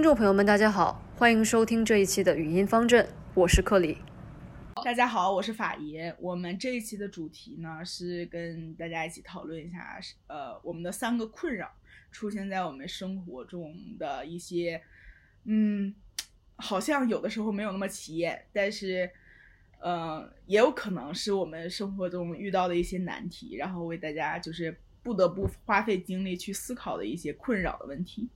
听众朋友们，大家好，欢迎收听这一期的语音方阵，我是克里。大家好，我是法爷。我们这一期的主题呢是跟大家一起讨论一下，呃，我们的三个困扰出现在我们生活中的一些，嗯，好像有的时候没有那么起眼，但是，呃，也有可能是我们生活中遇到的一些难题，然后为大家就是不得不花费精力去思考的一些困扰的问题。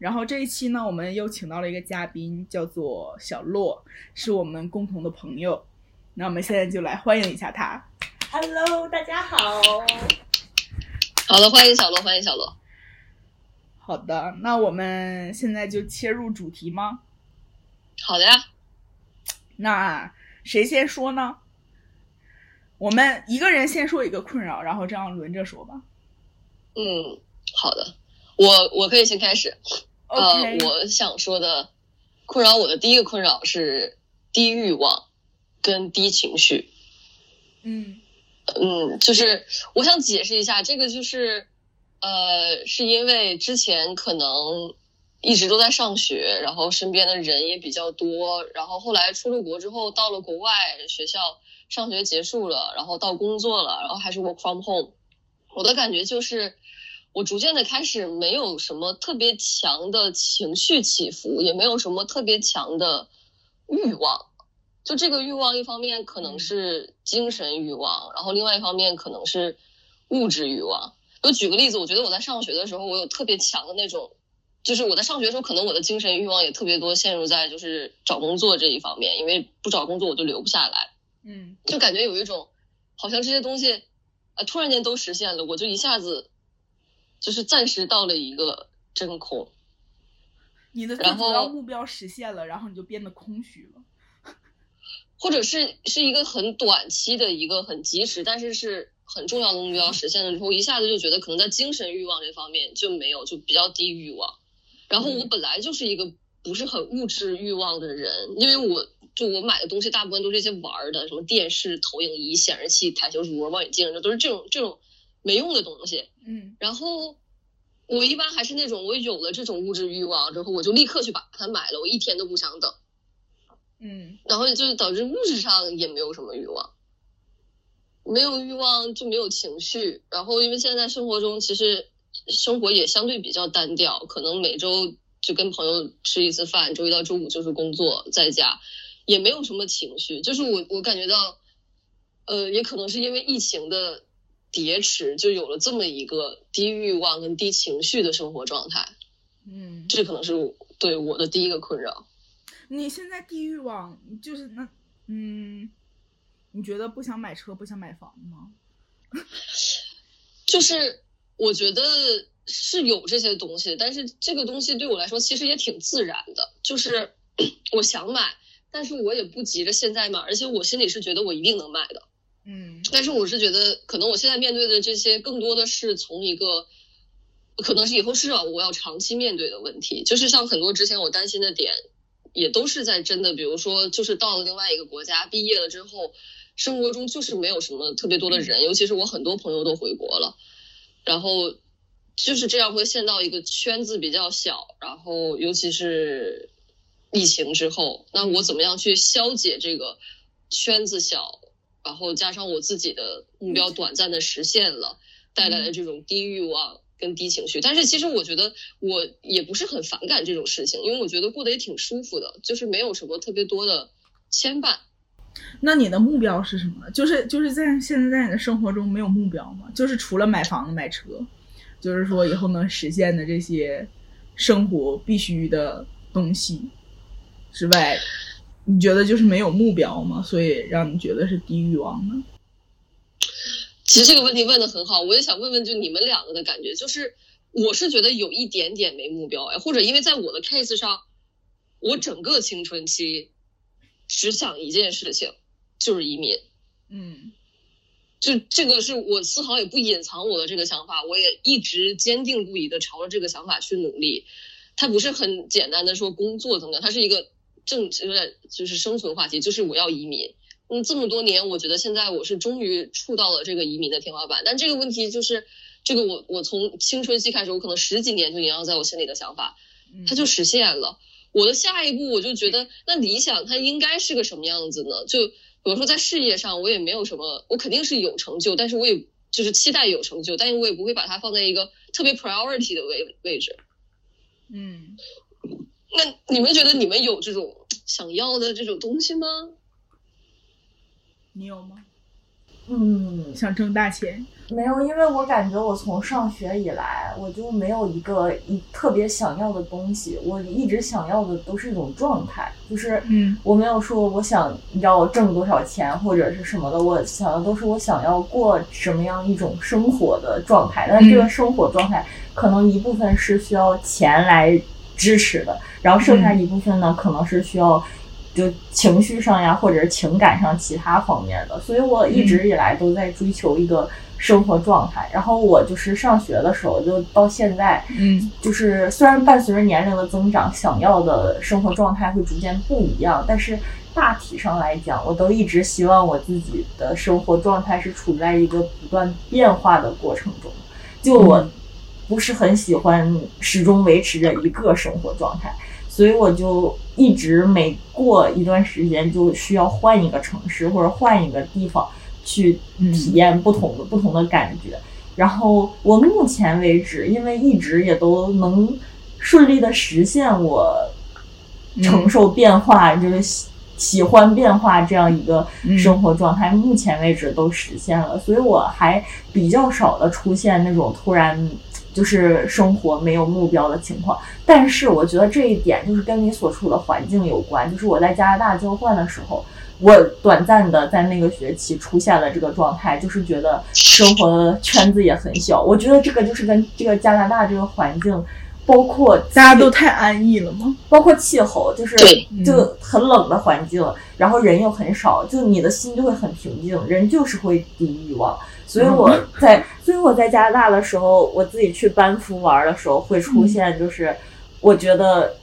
然后这一期呢，我们又请到了一个嘉宾，叫做小洛，是我们共同的朋友。那我们现在就来欢迎一下他。Hello，大家好。好的，欢迎小洛，欢迎小洛。好的，那我们现在就切入主题吗？好的呀。那谁先说呢？我们一个人先说一个困扰，然后这样轮着说吧。嗯，好的，我我可以先开始。呃，我想说的困扰我的第一个困扰是低欲望跟低情绪。嗯嗯，就是我想解释一下，这个就是呃，是因为之前可能一直都在上学，然后身边的人也比较多，然后后来出了国之后，到了国外学校上学结束了，然后到工作了，然后还是 work from home，我的感觉就是。我逐渐的开始没有什么特别强的情绪起伏，也没有什么特别强的欲望。就这个欲望，一方面可能是精神欲望，然后另外一方面可能是物质欲望。就举个例子，我觉得我在上学的时候，我有特别强的那种，就是我在上学的时候，可能我的精神欲望也特别多，陷入在就是找工作这一方面，因为不找工作我就留不下来。嗯就感觉有一种好像这些东西，呃，突然间都实现了，我就一下子。就是暂时到了一个真空，你的最主要目标实现了，然后你就变得空虚了，或者是是一个很短期的一个很及时，但是是很重要的目标实现了之后，一下子就觉得可能在精神欲望这方面就没有，就比较低欲望。然后我本来就是一个不是很物质欲望的人，因为我就我买的东西大部分都是一些玩的，什么电视、投影仪、显示器、台球桌、望远镜，这都是这种这种。没用的东西，嗯，然后我一般还是那种，我有了这种物质欲望之后，我就立刻去把它买了，我一天都不想等，嗯，然后就导致物质上也没有什么欲望，没有欲望就没有情绪，然后因为现在生活中其实生活也相对比较单调，可能每周就跟朋友吃一次饭，周一到周五就是工作在家，也没有什么情绪，就是我我感觉到，呃，也可能是因为疫情的。叠池就有了这么一个低欲望跟低情绪的生活状态，嗯，这可能是对我的第一个困扰。你现在低欲望就是那，嗯，你觉得不想买车、不想买房吗？就是我觉得是有这些东西，但是这个东西对我来说其实也挺自然的，就是 我想买，但是我也不急着现在买，而且我心里是觉得我一定能买的。嗯，但是我是觉得，可能我现在面对的这些，更多的是从一个，可能是以后是啊，我要长期面对的问题。就是像很多之前我担心的点，也都是在真的，比如说，就是到了另外一个国家，毕业了之后，生活中就是没有什么特别多的人，尤其是我很多朋友都回国了，然后就是这样会陷到一个圈子比较小，然后尤其是疫情之后，那我怎么样去消解这个圈子小？然后加上我自己的目标短暂的实现了，带来的这种低欲望跟低情绪。但是其实我觉得我也不是很反感这种事情，因为我觉得过得也挺舒服的，就是没有什么特别多的牵绊。那你的目标是什么？就是就是在现在在你的生活中没有目标吗？就是除了买房子、买车，就是说以后能实现的这些生活必须的东西之外。你觉得就是没有目标吗？所以让你觉得是低欲望呢？其实这个问题问的很好，我也想问问就你们两个的感觉，就是我是觉得有一点点没目标哎，或者因为在我的 case 上，我整个青春期只想一件事情，就是移民。嗯，就这个是我丝毫也不隐藏我的这个想法，我也一直坚定不移的朝着这个想法去努力。它不是很简单的说工作怎么样，它是一个。正有点就是生存话题，就是我要移民。嗯，这么多年，我觉得现在我是终于触到了这个移民的天花板。但这个问题就是，这个我我从青春期开始，我可能十几年就萦绕在我心里的想法，嗯它就实现了。我的下一步，我就觉得，那理想它应该是个什么样子呢？就比如说在事业上，我也没有什么，我肯定是有成就，但是我也就是期待有成就，但是我也不会把它放在一个特别 priority 的位位置。嗯，那你们觉得你们有这种想要的这种东西吗？你有吗？嗯，想挣大钱？没有，因为我感觉我从上学以来，我就没有一个一特别想要的东西，我一直想要的都是一种状态，就是嗯我没有说我想要挣多少钱或者是什么的，我想的都是我想要过什么样一种生活的状态。但这个生活状态可能一部分是需要钱来支持的，然后剩下一部分呢，可能是需要就情绪上呀，或者是情感上其他方面的。所以我一直以来都在追求一个生活状态。然后我就是上学的时候，就到现在，嗯就是虽然伴随着年龄的增长，想要的生活状态会逐渐不一样，但是大体上来讲，我都一直希望我自己的生活状态是处在一个不断变化的过程中。就我不是很喜欢始终维持着一个生活状态，所以我就一直每过一段时间就需要换一个城市或者换一个地方去体验不同的、不同的感觉。然后我目前为止，因为一直也都能顺利的实现我承受变化，就是喜喜欢变化这样一个生活状态，目前为止都实现了，所以我还比较少的出现那种突然就是生活没有目标的情况。但是我觉得这一点就是跟你所处的环境有关，就是我在加拿大交换的时候。我短暂的在那个学期出现了这个状态，就是觉得生活圈子也很小。我觉得这个就是跟这个加拿大这个环境，包括大家都太安逸了吗？包括气候，就是就很冷的环境，然后人又很少，就你的心就会很平静，人就是会低欲望。所以我在，所以我在加拿大的时候，我自己去班夫玩的时候，会出现就是我觉得。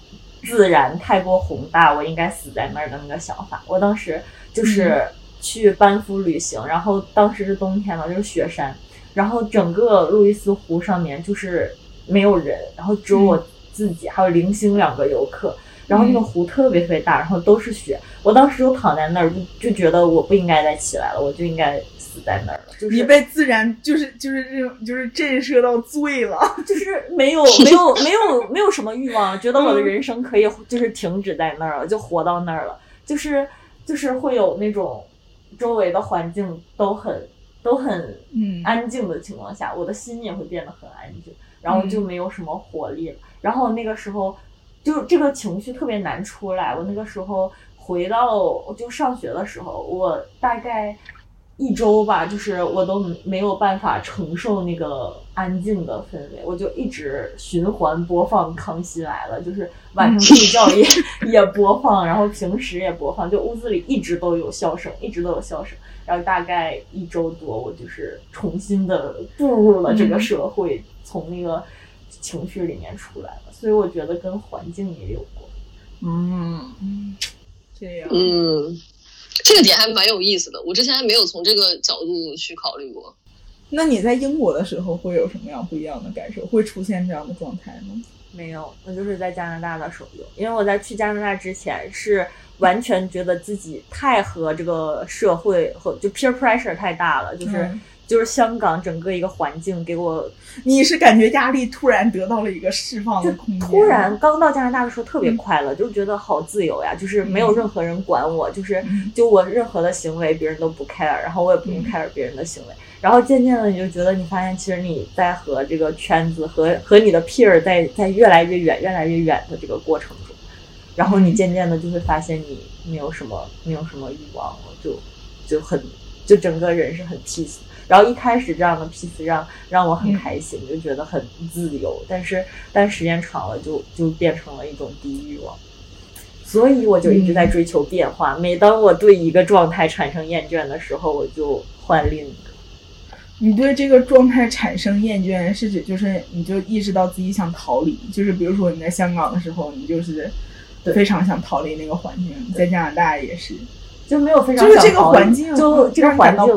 自然太过宏大，我应该死在那儿的那个想法。我当时就是去班夫旅行，然后当时是冬天嘛，就是雪山，然后整个路易斯湖上面就是没有人，然后只有我自己，还有零星两个游客。然后那个湖特别特别大，然后都是雪。我当时就躺在那儿，就就觉得我不应该再起来了，我就应该死在那儿了。就是你被自然就是就是这种就是震慑到醉了，就是没有没有没有没有什么欲望，觉得我的人生可以就是停止在那儿了，就活到那儿了。就是就是会有那种周围的环境都很都很嗯安静的情况下，我的心也会变得很安静，然后就没有什么活力了。然后那个时候。就这个情绪特别难出来。我那个时候回到就上学的时候，我大概一周吧，就是我都没有办法承受那个安静的氛围，我就一直循环播放《康熙来了》，就是晚上睡觉也 也播放，然后平时也播放，就屋子里一直都有笑声，一直都有笑声。然后大概一周多，我就是重新的步入了这个社会，从那个情绪里面出来了。所以我觉得跟环境也有关。嗯，这样。嗯，这个点还蛮有意思的，我之前还没有从这个角度去考虑过。那你在英国的时候会有什么样不一样的感受？会出现这样的状态吗？没有，我就是在加拿大的时候有，因为我在去加拿大之前是完全觉得自己太和这个社会和就 peer pressure 太大了，就是、嗯就是香港整个一个环境给我你是感觉压力突然得到了一个释放的空间？突然刚到加拿大的时候特别快乐，就觉得好自由呀，就是没有任何人管我，就是嗯就我任何的行为别人都不 care，然后我也不用嗯 care 别人的行为。然后渐渐的你就觉得你发现其实你在和这个圈子和和你的 peer 在在越来越远越来越远的这个过程中，然后你渐渐的就会发现你没有什么没有什么欲望了，就就很就整个人是很 peace。然后一开始这样的 peace 让让我很开心，就觉得很自由。但是但时间长了就就变成了一种低欲望，所以我就一直在追求变化。每当我对一个状态产生厌倦的时候，我就换另一个。你对这个状态产生厌倦，是指就是你就意识到自己想逃离，就是比如说你在香港的时候，你就是非常想逃离那个环境；在加拿大也是，就没有非常就是这个环境就这个环境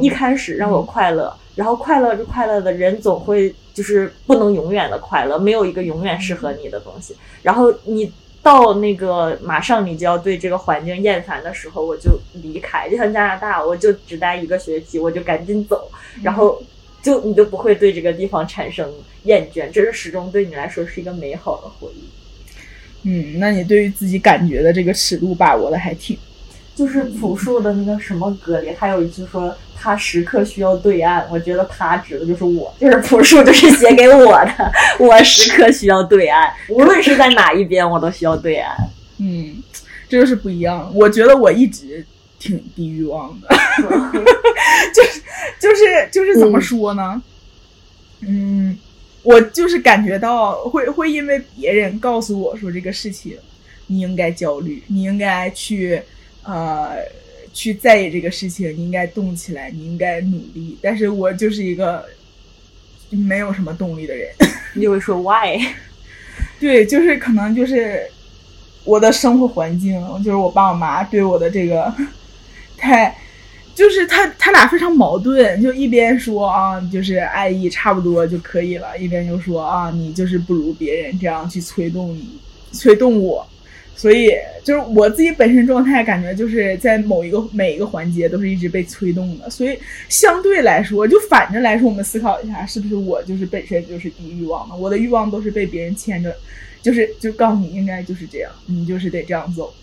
一开始让我快乐，然后快乐是快乐的人总会就是不能永远的快乐，没有一个永远适合你的东西。然后你到那个马上你就要对这个环境厌烦的时候，我就离开。就像加拿大，我就只待一个学期，我就赶紧走，然后就你就不会对这个地方产生厌倦，这是始终对你来说是一个美好的回忆。嗯，那你对于自己感觉的这个尺度把握的还挺。就是朴树的那个什么歌里还有一句说他时刻需要对岸，我觉得他指的就是我，就是朴树，就是写给我的，我时刻需要对岸，无论是在哪一边，我都需要对岸。嗯，这就是不一样。我觉得我一直挺低欲望的，就是就是就是怎么说呢？嗯，我就是感觉到会会因为别人告诉我说这个事情，你应该焦虑，你应该去。呃，去在意这个事情，你应该动起来，你应该努力。但是我就是一个没有什么动力的人。你会说 why？对，就是可能就是我的生活环境，就是我爸我妈对我的这个太，就是他他俩非常矛盾，就一边说啊，就是爱意差不多就可以了，一边就说啊，你就是不如别人，这样去催动你，催动我。所以，就是我自己本身状态，感觉就是在某一个每一个环节都是一直被催动的。所以，相对来说，就反着来说，我们思考一下，是不是我就是本身就是低欲望的？我的欲望都是被别人牵着，就是就告诉你应该就是这样，你就是得这样走。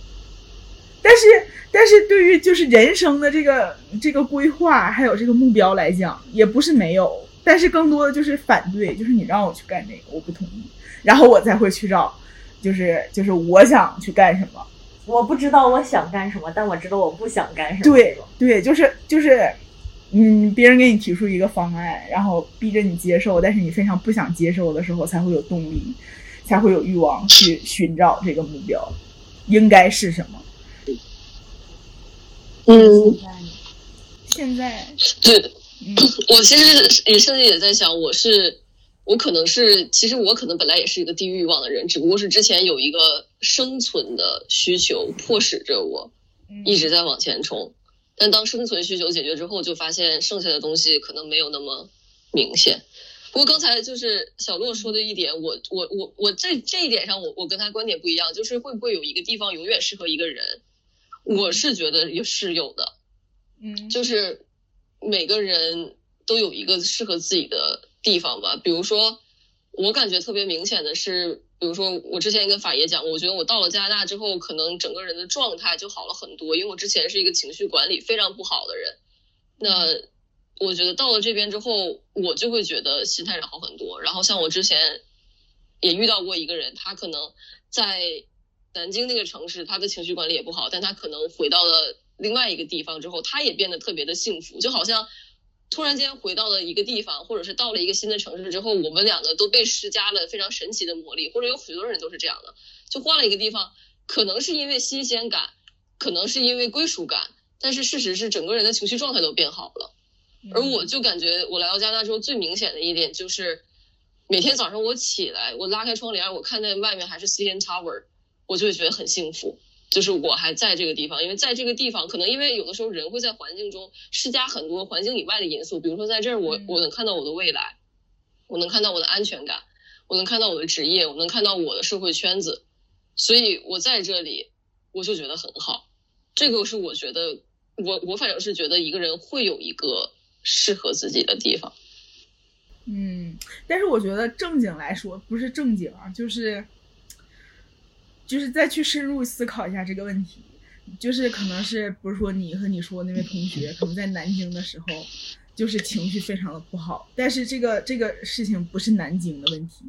但是，但是对于就是人生的这个这个规划还有这个目标来讲，也不是没有，但是更多的就是反对，就是你让我去干这个，我不同意，然后我才会去找。就是就是我想去干什么，我不知道我想干什么，但我知道我不想干什么。对对，就是就是，嗯，别人给你提出一个方案，然后逼着你接受，但是你非常不想接受的时候，才会有动力，才会有欲望去寻找这个目标，应该是什么？嗯，现在对，嗯，我其实也甚至也在想，我是。我可能是，其实我可能本来也是一个低欲望的人，只不过是之前有一个生存的需求迫使着我一直在往前冲。但当生存需求解决之后，就发现剩下的东西可能没有那么明显。不过刚才就是小洛说的一点，我我我我这这一点上，我我跟他观点不一样，就是会不会有一个地方永远适合一个人？我是觉得也是有的，嗯，就是每个人都有一个适合自己的。地方吧，比如说，我感觉特别明显的是，比如说我之前也跟法爷讲，我觉得我到了加拿大之后，可能整个人的状态就好了很多，因为我之前是一个情绪管理非常不好的人。那我觉得到了这边之后，我就会觉得心态上好很多。然后像我之前也遇到过一个人，他可能在南京那个城市，他的情绪管理也不好，但他可能回到了另外一个地方之后，他也变得特别的幸福，就好像。突然间回到了一个地方，或者是到了一个新的城市之后，我们两个都被施加了非常神奇的魔力，或者有许多人都是这样的。就换了一个地方，可能是因为新鲜感，可能是因为归属感，但是事实是整个人的情绪状态都变好了。而我就感觉我来到加拿大之后，最明显的一点就是，每天早上我起来，我拉开窗帘，我看见外面还是 CN Tower，我就会觉得很幸福。就是我还在这个地方，因为在这个地方，可能因为有的时候人会在环境中施加很多环境以外的因素，比如说在这儿，我我能看到我的未来，我能看到我的安全感，我能看到我的职业，我能看到我的社会圈子，所以我在这里我就觉得很好。这个是我觉得，我我反正是觉得一个人会有一个适合自己的地方。嗯，但是我觉得正经来说，不是正经啊，就是。就是再去深入思考一下这个问题，就是可能是不是说你和你说那位同学可能在南京的时候，就是情绪非常的不好，但是这个这个事情不是南京的问题，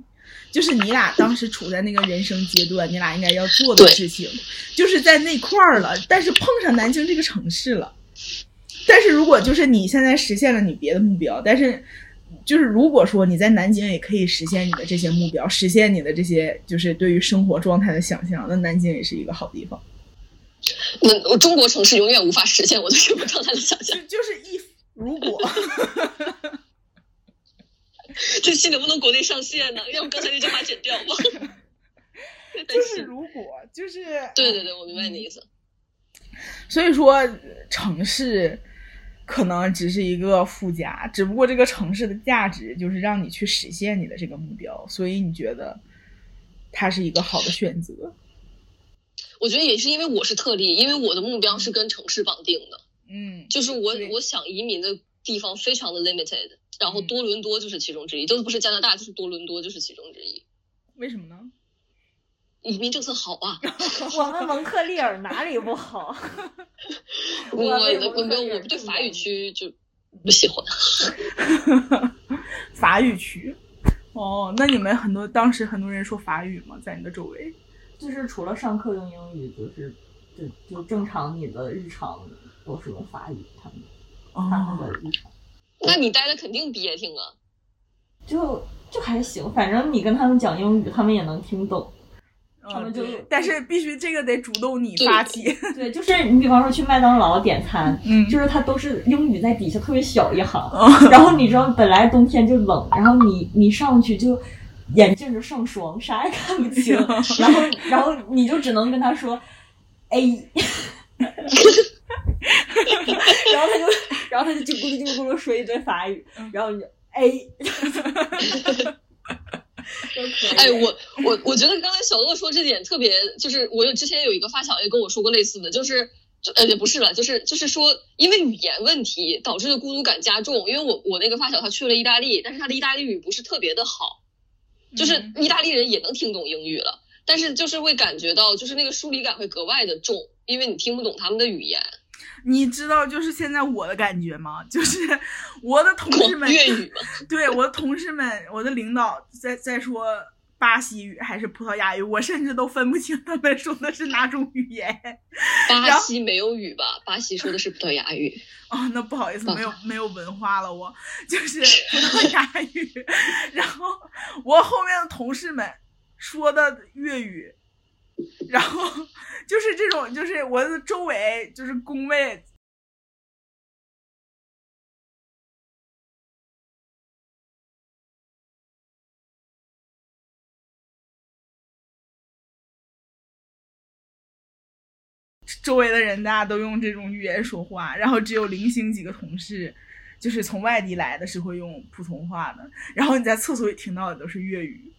就是你俩当时处在那个人生阶段，你俩应该要做的事情，就是在那块儿了，但是碰上南京这个城市了，但是如果就是你现在实现了你别的目标，但是。就是如果说你在南京也可以实现你的这些目标，实现你的这些就是对于生活状态的想象，那南京也是一个好地方。那中国城市永远无法实现我对生活状态的想象。就是一如果，这期能不能国内上线呢？要不刚才那句话剪掉吧。就是如果，就是对对对，我明白你的意思。所以说城市。可能只是一个附加，只不过这个城市的价值就是让你去实现你的这个目标，所以你觉得它是一个好的选择。我觉得也是因为我是特例，因为我的目标是跟城市绑定的，嗯，就是我我想移民的地方非常的 limited，然后嗯多伦多就是其中之一，都不是加拿大就是多伦多就是其中之一。为什么呢？移民政策好啊，我们蒙特利尔哪里不好？我我为我我对法语区就不喜欢。法语区。哦，那你们很多当时很多人说法语吗？在你的周围？就是除了上课用英语，就是就就正常你的日常都是用法语，他们他们的日常那你待的肯定憋挺啊。就就还行，反正你跟他们讲英语，他们也能听懂。他们就嗯但是必须这个得主动你发起。对，就是你比方说去麦当劳点餐，嗯。就是它都是英语在底下特别小一行，哦 然后你知道本来冬天就冷，然后你你上去就眼镜就上霜，啥也看不清，然后然后你就只能跟他说 A，然后他就然后他就叽咕噜叽咕噜说一堆法语，然后你就 A，哎，我我我觉得刚才小乐说这点特别，就是我有之前有一个发小也跟我说过类似的，就是就呃也不是了，就是就是说因为语言问题导致的孤独感加重。因为我我那个发小他去了意大利，但是他的意大利语不是特别的好，就是嗯意大利人也能听懂英语了，但是就是会感觉到就是那个疏离感会格外的重，因为你听不懂他们的语言。你知道就是现在我的感觉吗？就是我的同事们，粤语，对我的同事们，我的领导在在说巴西语还是葡萄牙语，我甚至都分不清他们说的是哪种语言。巴西没有语吧？巴西说的是葡萄牙语。哦，那不好意思，嗯没有没有文化了我，就是葡萄牙语。然后我后面的同事们说的粤语，然后就是这种，就是我的周围就是工位。周围的人大家都用这种语言说话，然后只有零星几个同事，就是从外地来的，是会用普通话的。然后你在厕所里听到的都是粤语，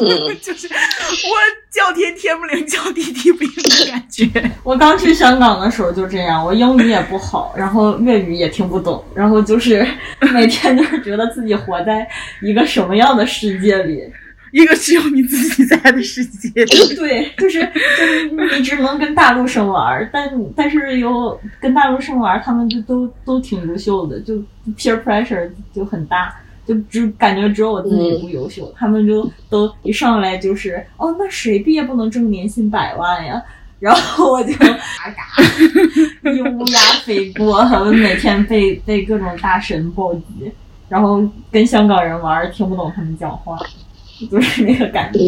嗯，就是我叫天天不灵，叫地地不应的感觉。我刚去香港的时候就这样，我英语也不好，然后粤语也听不懂，然后就是 每天就是觉得自己活在一个什么样的世界里。一个只有你自己在的世界里。对，就是就是你只能跟大陆生玩儿，但但是有跟大陆生玩儿，他们就都都挺优秀的，就 peer pressure 就很大，就只感觉只有我自己不优秀，他们就都一上来就是哦，那谁毕业不能挣年薪百万呀？然后我就 嘎嘎一 乌鸦飞过，他们每天被被各种大神暴击，然后跟香港人玩儿听不懂他们讲话，就是那个感觉。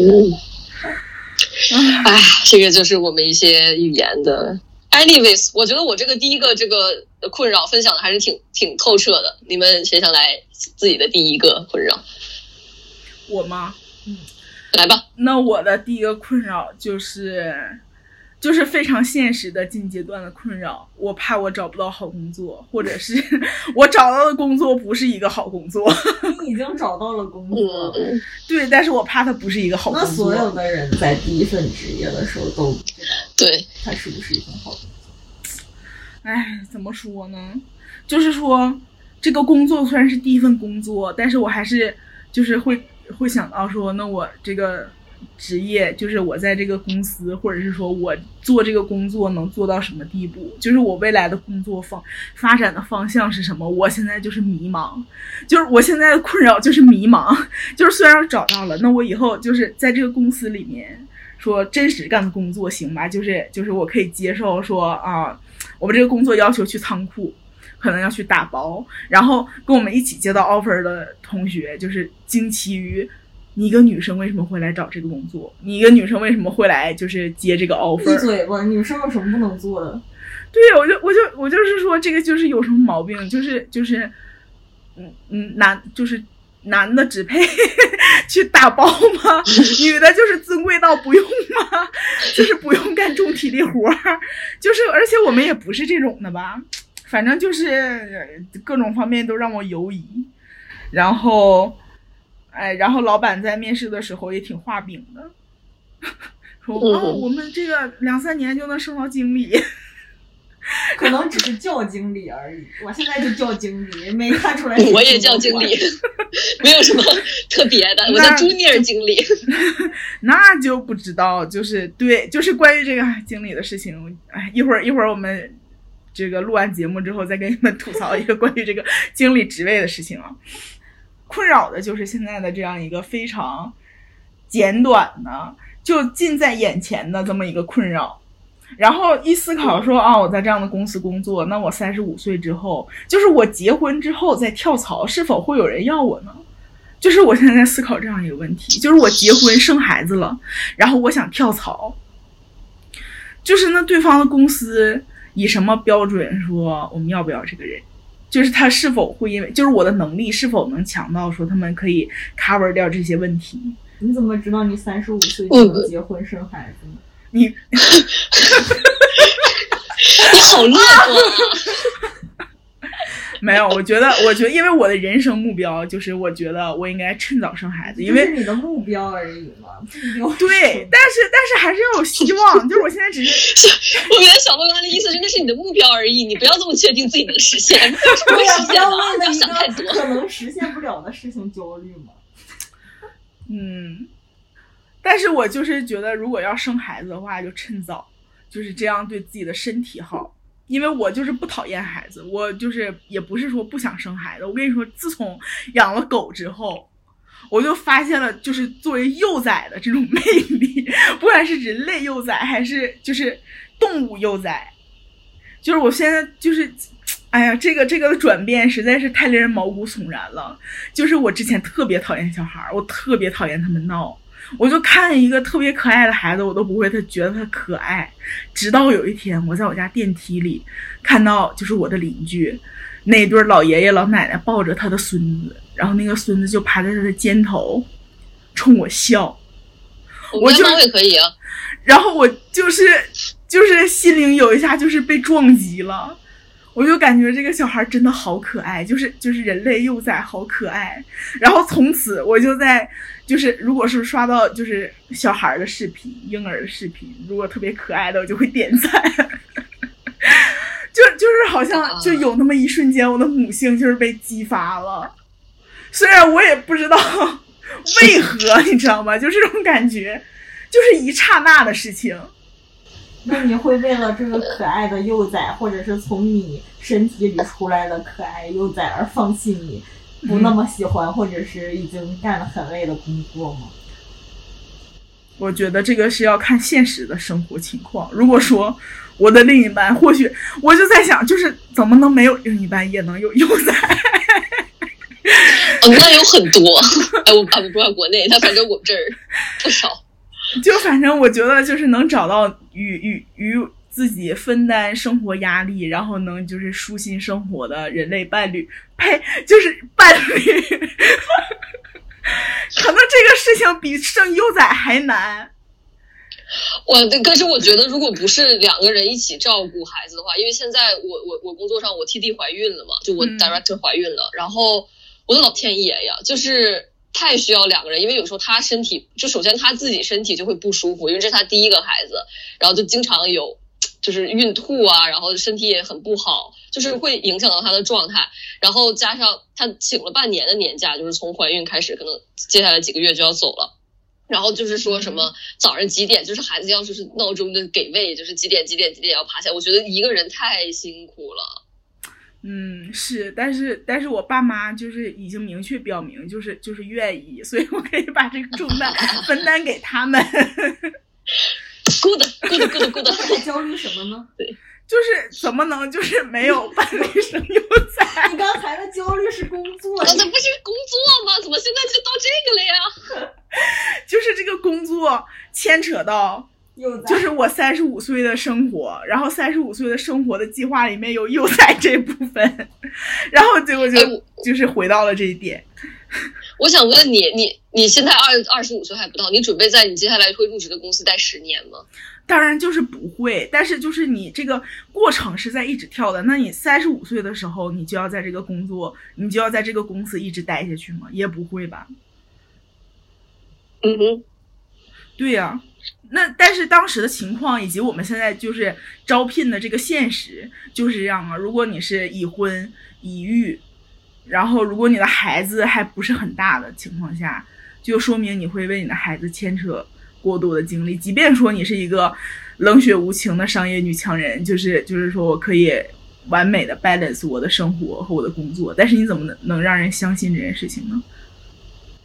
哎，这个就是我们一些语言的。Anyways，我觉得我这个第一个这个困扰分享的还是挺挺透彻的。你们谁想来自己的第一个困扰？我吗？嗯来吧。那我的第一个困扰就是，就是非常现实的近阶段的困扰。我怕我找不到好工作，或者是 我找到的工作不是一个好工作。你 已经找到了工作，嗯，对，但是我怕它不是一个好工那作。所有的人在第一份职业的时候都不知道对，它是不是一份好工作。哎，怎么说呢？就是说，这个工作虽然是第一份工作，但是我还是就是会会想到说，那我这个职业，就是我在这个公司，或者是说我做这个工作能做到什么地步？就是我未来的工作方发展的方向是什么？我现在就是迷茫，就是我现在的困扰就是迷茫，就是虽然找到了，那我以后就是在这个公司里面。说真实干的工作行吧，就是就是我可以接受说啊，我们这个工作要求去仓库，可能要去打包，然后跟我们一起接到 offer 的同学就是惊奇于你一个女生为什么会来找这个工作，你一个女生为什么会来就是接这个 offer？闭嘴吧！女生有什么不能做的？对，我就我就我就是说这个就是有什么毛病，就是就是，嗯嗯，男就是男的只配 去打包吗？女的就是尊贵到不用吗？就是不用干重体力活儿，就是而且我们也不是这种的吧。反正就是呃各种方面都让我犹疑。然后，哎，然后老板在面试的时候也挺画饼的，说嗯哦，我们这个两三年就能升到经理。可能只是叫经理而已。我现在就叫经理，没看出来。我也叫经理，没有什么特别的，我叫那 junior 经理。那就不知道，就是对，就是关于这个经理的事情，哎，一会儿一会儿我们这个录完节目之后再跟你们吐槽一个关于这个经理职位的事情啊。困扰的就是现在的这样一个非常简短的，就近在眼前的这么一个困扰。然后一思考说啊，我在这样的公司工作，那我三十五岁之后，就是我结婚之后再跳槽，是否会有人要我呢？就是我现在在思考这样一个问题，就是我结婚生孩子了，然后我想跳槽，就是那对方的公司以什么标准说我们要不要这个人？就是他是否会因为就是我的能力是否能强到说他们可以 cover 掉这些问题？你怎么知道你三十五岁就能结婚生孩子呢？你 你好乐观啊！没有？我觉得，我觉得，因为我的人生目标就是，我觉得我应该趁早生孩子，因为你的目标而已嘛，对，但是但是还是要有希望。就是我现在只是我原来小豆刚才的意思是，那是你的目标而已，你不要这么确定自己能实现，不要对呀、实现不要为了一想太多个。可能实现不了的事情焦虑嘛。嗯，但是我就是觉得，如果要生孩子的话，就趁早，就是这样对自己的身体好。因为我就是不讨厌孩子，我就是也不是说不想生孩子。我跟你说，自从养了狗之后，我就发现了，就是作为幼崽的这种 魅力，不管是人类幼崽还是就是动物幼崽，就是我现在就是，哎呀，这个这个转变实在是太令人毛骨悚然了。就是我之前特别讨厌小孩，我特别讨厌他们闹，我就看一个特别可爱的孩子，我都不会他觉得他可爱。直到有一天，我在我家电梯里看到，就是我的邻居那对老爷爷老奶奶抱着他的孙子，然后那个孙子就趴在他的肩头，冲我笑。我家猫也可以啊，然后我就是就是心灵有一下就是被撞击了，我就感觉这个小孩真的好可爱，就是就是人类幼崽好可爱。然后从此我就在就是如果是刷到就是小孩的视频、婴儿的视频，如果特别可爱的，我就会点赞。就就是好像就有那么一瞬间，我的母性就是被激发了。虽然我也不知道为何，你知道吗？就这种感觉，就是一刹那的事情。那你会为了这个可爱的幼崽，或者是从你身体里出来的可爱幼崽而放弃你不那么喜欢，或者是已经干了很累的工作吗？我觉得这个是要看现实的生活情况。如果说我的另一半，或许我就在想，就是怎么能没有另一半也能有幼崽？哦，那有很多，哎，我不知道国内，但反正我们这儿不少。就反正我觉得就是能找到与与与自己分担生活压力，然后能就是舒心生活的人类伴侣，呸，就是伴侣。可能这个事情比生幼崽还难。我可是我觉得，如果不是两个人一起照顾孩子的话，因为现在我我我工作上我 T D 怀孕了嘛，就我嗯 director 怀孕了，然后我的老天爷呀，就是太需要两个人，因为有时候他身体就首先他自己身体就会不舒服，因为这是他第一个孩子，然后就经常有就是孕吐啊，然后身体也很不好，就是会影响到她的状态，然后加上她请了半年的年假，就是从怀孕开始，可能接下来几个月就要走了。然后就是说什么早上几点，就是孩子要就是闹钟的给喂，就是几点几点几点要爬起来。我觉得一个人太辛苦了。嗯，是，但是但是我爸妈就是已经明确表明，就是就是愿意，所以我可以把这个重担分担给他们。good good good good，还焦虑什么呢？对就是怎么能就是没有伴侣生幼崽？你刚才的焦虑是工作，刚才不是工作吗？怎么现在就到这个了呀？就是这个工作牵扯到，幼崽就是我三十五岁的生活，然后三十五岁的生活的计划里面有幼崽这部分，然后结果就、哎就是回到了这一点。我想问你，你你现在二二十五岁还不到，你准备在你接下来会入职的公司待十年吗？当然就是不会，但是就是你这个过程是在一直跳的。那你三十五岁的时候，你就要在这个工作，你就要在这个公司一直待下去吗？也不会吧。嗯哼，对呀、那但是当时的情况以及我们现在就是招聘的这个现实就是这样啊。如果你是已婚已育，然后如果你的孩子还不是很大的情况下，就说明你会为你的孩子牵扯过多的精力。即便说你是一个冷血无情的商业女强人，就是就是说我可以完美的 balance 我的生活和我的工作，但是你怎么能能让人相信这件事情呢？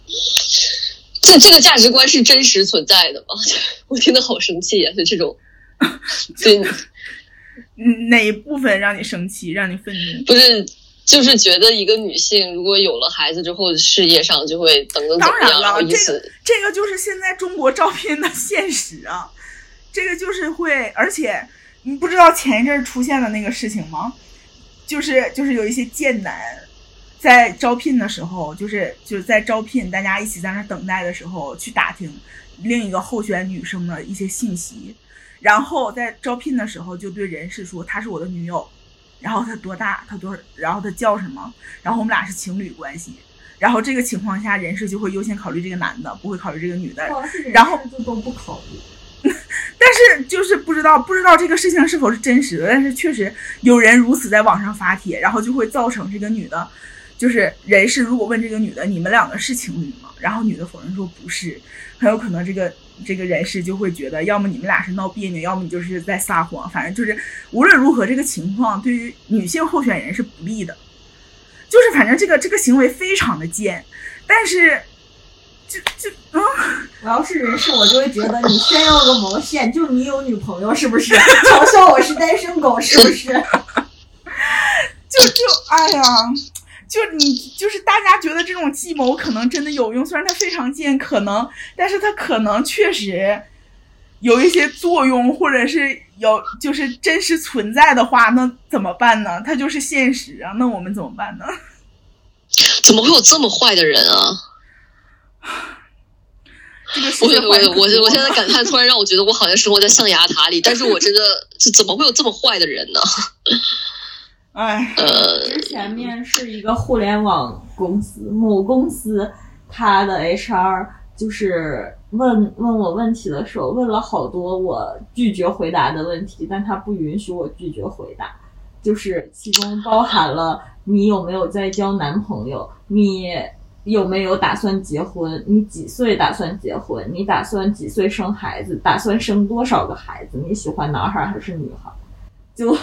这这个价值观是真实存在的吗？我听得好生气啊！就这种，对，嗯，哪一部分让你生气，让你愤怒？不是，就是觉得一个女性如果有了孩子之后，事业上就会等等怎么样，当然了这个这个就是现在中国招聘的现实啊，这个就是会，而且你不知道前一阵儿出现的那个事情吗？就是就是有一些贱男在招聘的时候，就是就是在招聘大家一起在那等待的时候，去打听另一个候选女生的一些信息，然后在招聘的时候就对人事说她是我的女友，然后他多大，他多，然后他叫什么，然后我们俩是情侣关系。然后这个情况下，人事就会优先考虑这个男的，不会考虑这个女的。然后就都不考虑。但是就是不知道不知道这个事情是否是真实的，但是确实有人如此在网上发帖，然后就会造成这个女的，就是人事如果问这个女的你们两个是情侣吗？然后女的否认说不是，很有可能这个这个人事就会觉得，要么你们俩是闹别扭，要么你就是在撒谎，反正就是无论如何这个情况对于女性候选人是不利的，就是反正这个这个行为非常的贱，但是就就嗯。我要是人事，我就会觉得你炫耀个毛线？就你有女朋友是不是？嘲笑我是单身狗是不是？就就哎呀，就你就是大家觉得这种计谋可能真的有用，虽然它非常贱，可能，但是它可能确实有一些作用，或者是有就是真实存在的话，那怎么办呢？它就是现实啊，那我们怎么办呢？怎么会有这么坏的人啊？这个世我我我我现在感叹，突然让我觉得我好像生活在象牙塔里，但是我真的 这怎么会有这么坏的人呢？哎，呃，之前面是一个互联网公司，某公司，他的 HR 就是问问我问题的时候，问了好多我拒绝回答的问题，但他不允许我拒绝回答，就是其中包含了你有没有在交男朋友，你有没有打算结婚，你几岁打算结婚，你打算几岁生孩子，打算生多少个孩子，你喜欢男孩还是女孩，就就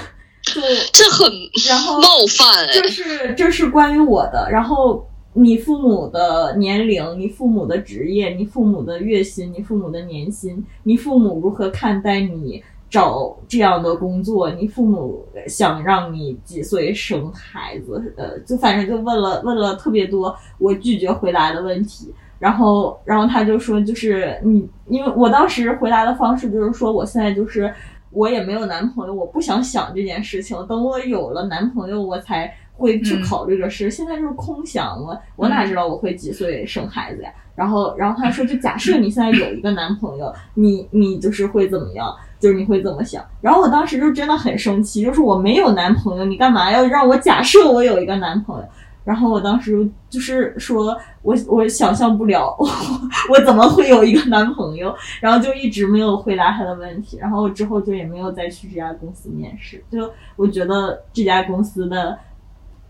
这很然后冒犯哎这。是这是关于我的，然后你父母的年龄、你父母的职业、你父母的月薪、你父母的年薪、你父母如何看待你找这样的工作，你父母想让你几岁生孩子，呃，就反正就问了问了特别多我拒绝回答的问题。然后，然后他就说，就是你，因为我当时回答的方式就是说，我现在就是我也没有男朋友，我不想想这件事情。等我有了男朋友，我才会去嗯考虑这事。现在就是空想，我我哪知道我会几岁生孩子呀？然后，然后他说，就假设你现在有一个男朋友，你你就是会怎么样？就是你会怎么想？然后我当时就真的很生气，就是我没有男朋友，你干嘛要让我假设我有一个男朋友？然后我当时就是说我我想象不了我 我怎么会有一个男朋友，然后就一直没有回答他的问题，然后之后就也没有再去这家公司面试。就我觉得这家公司的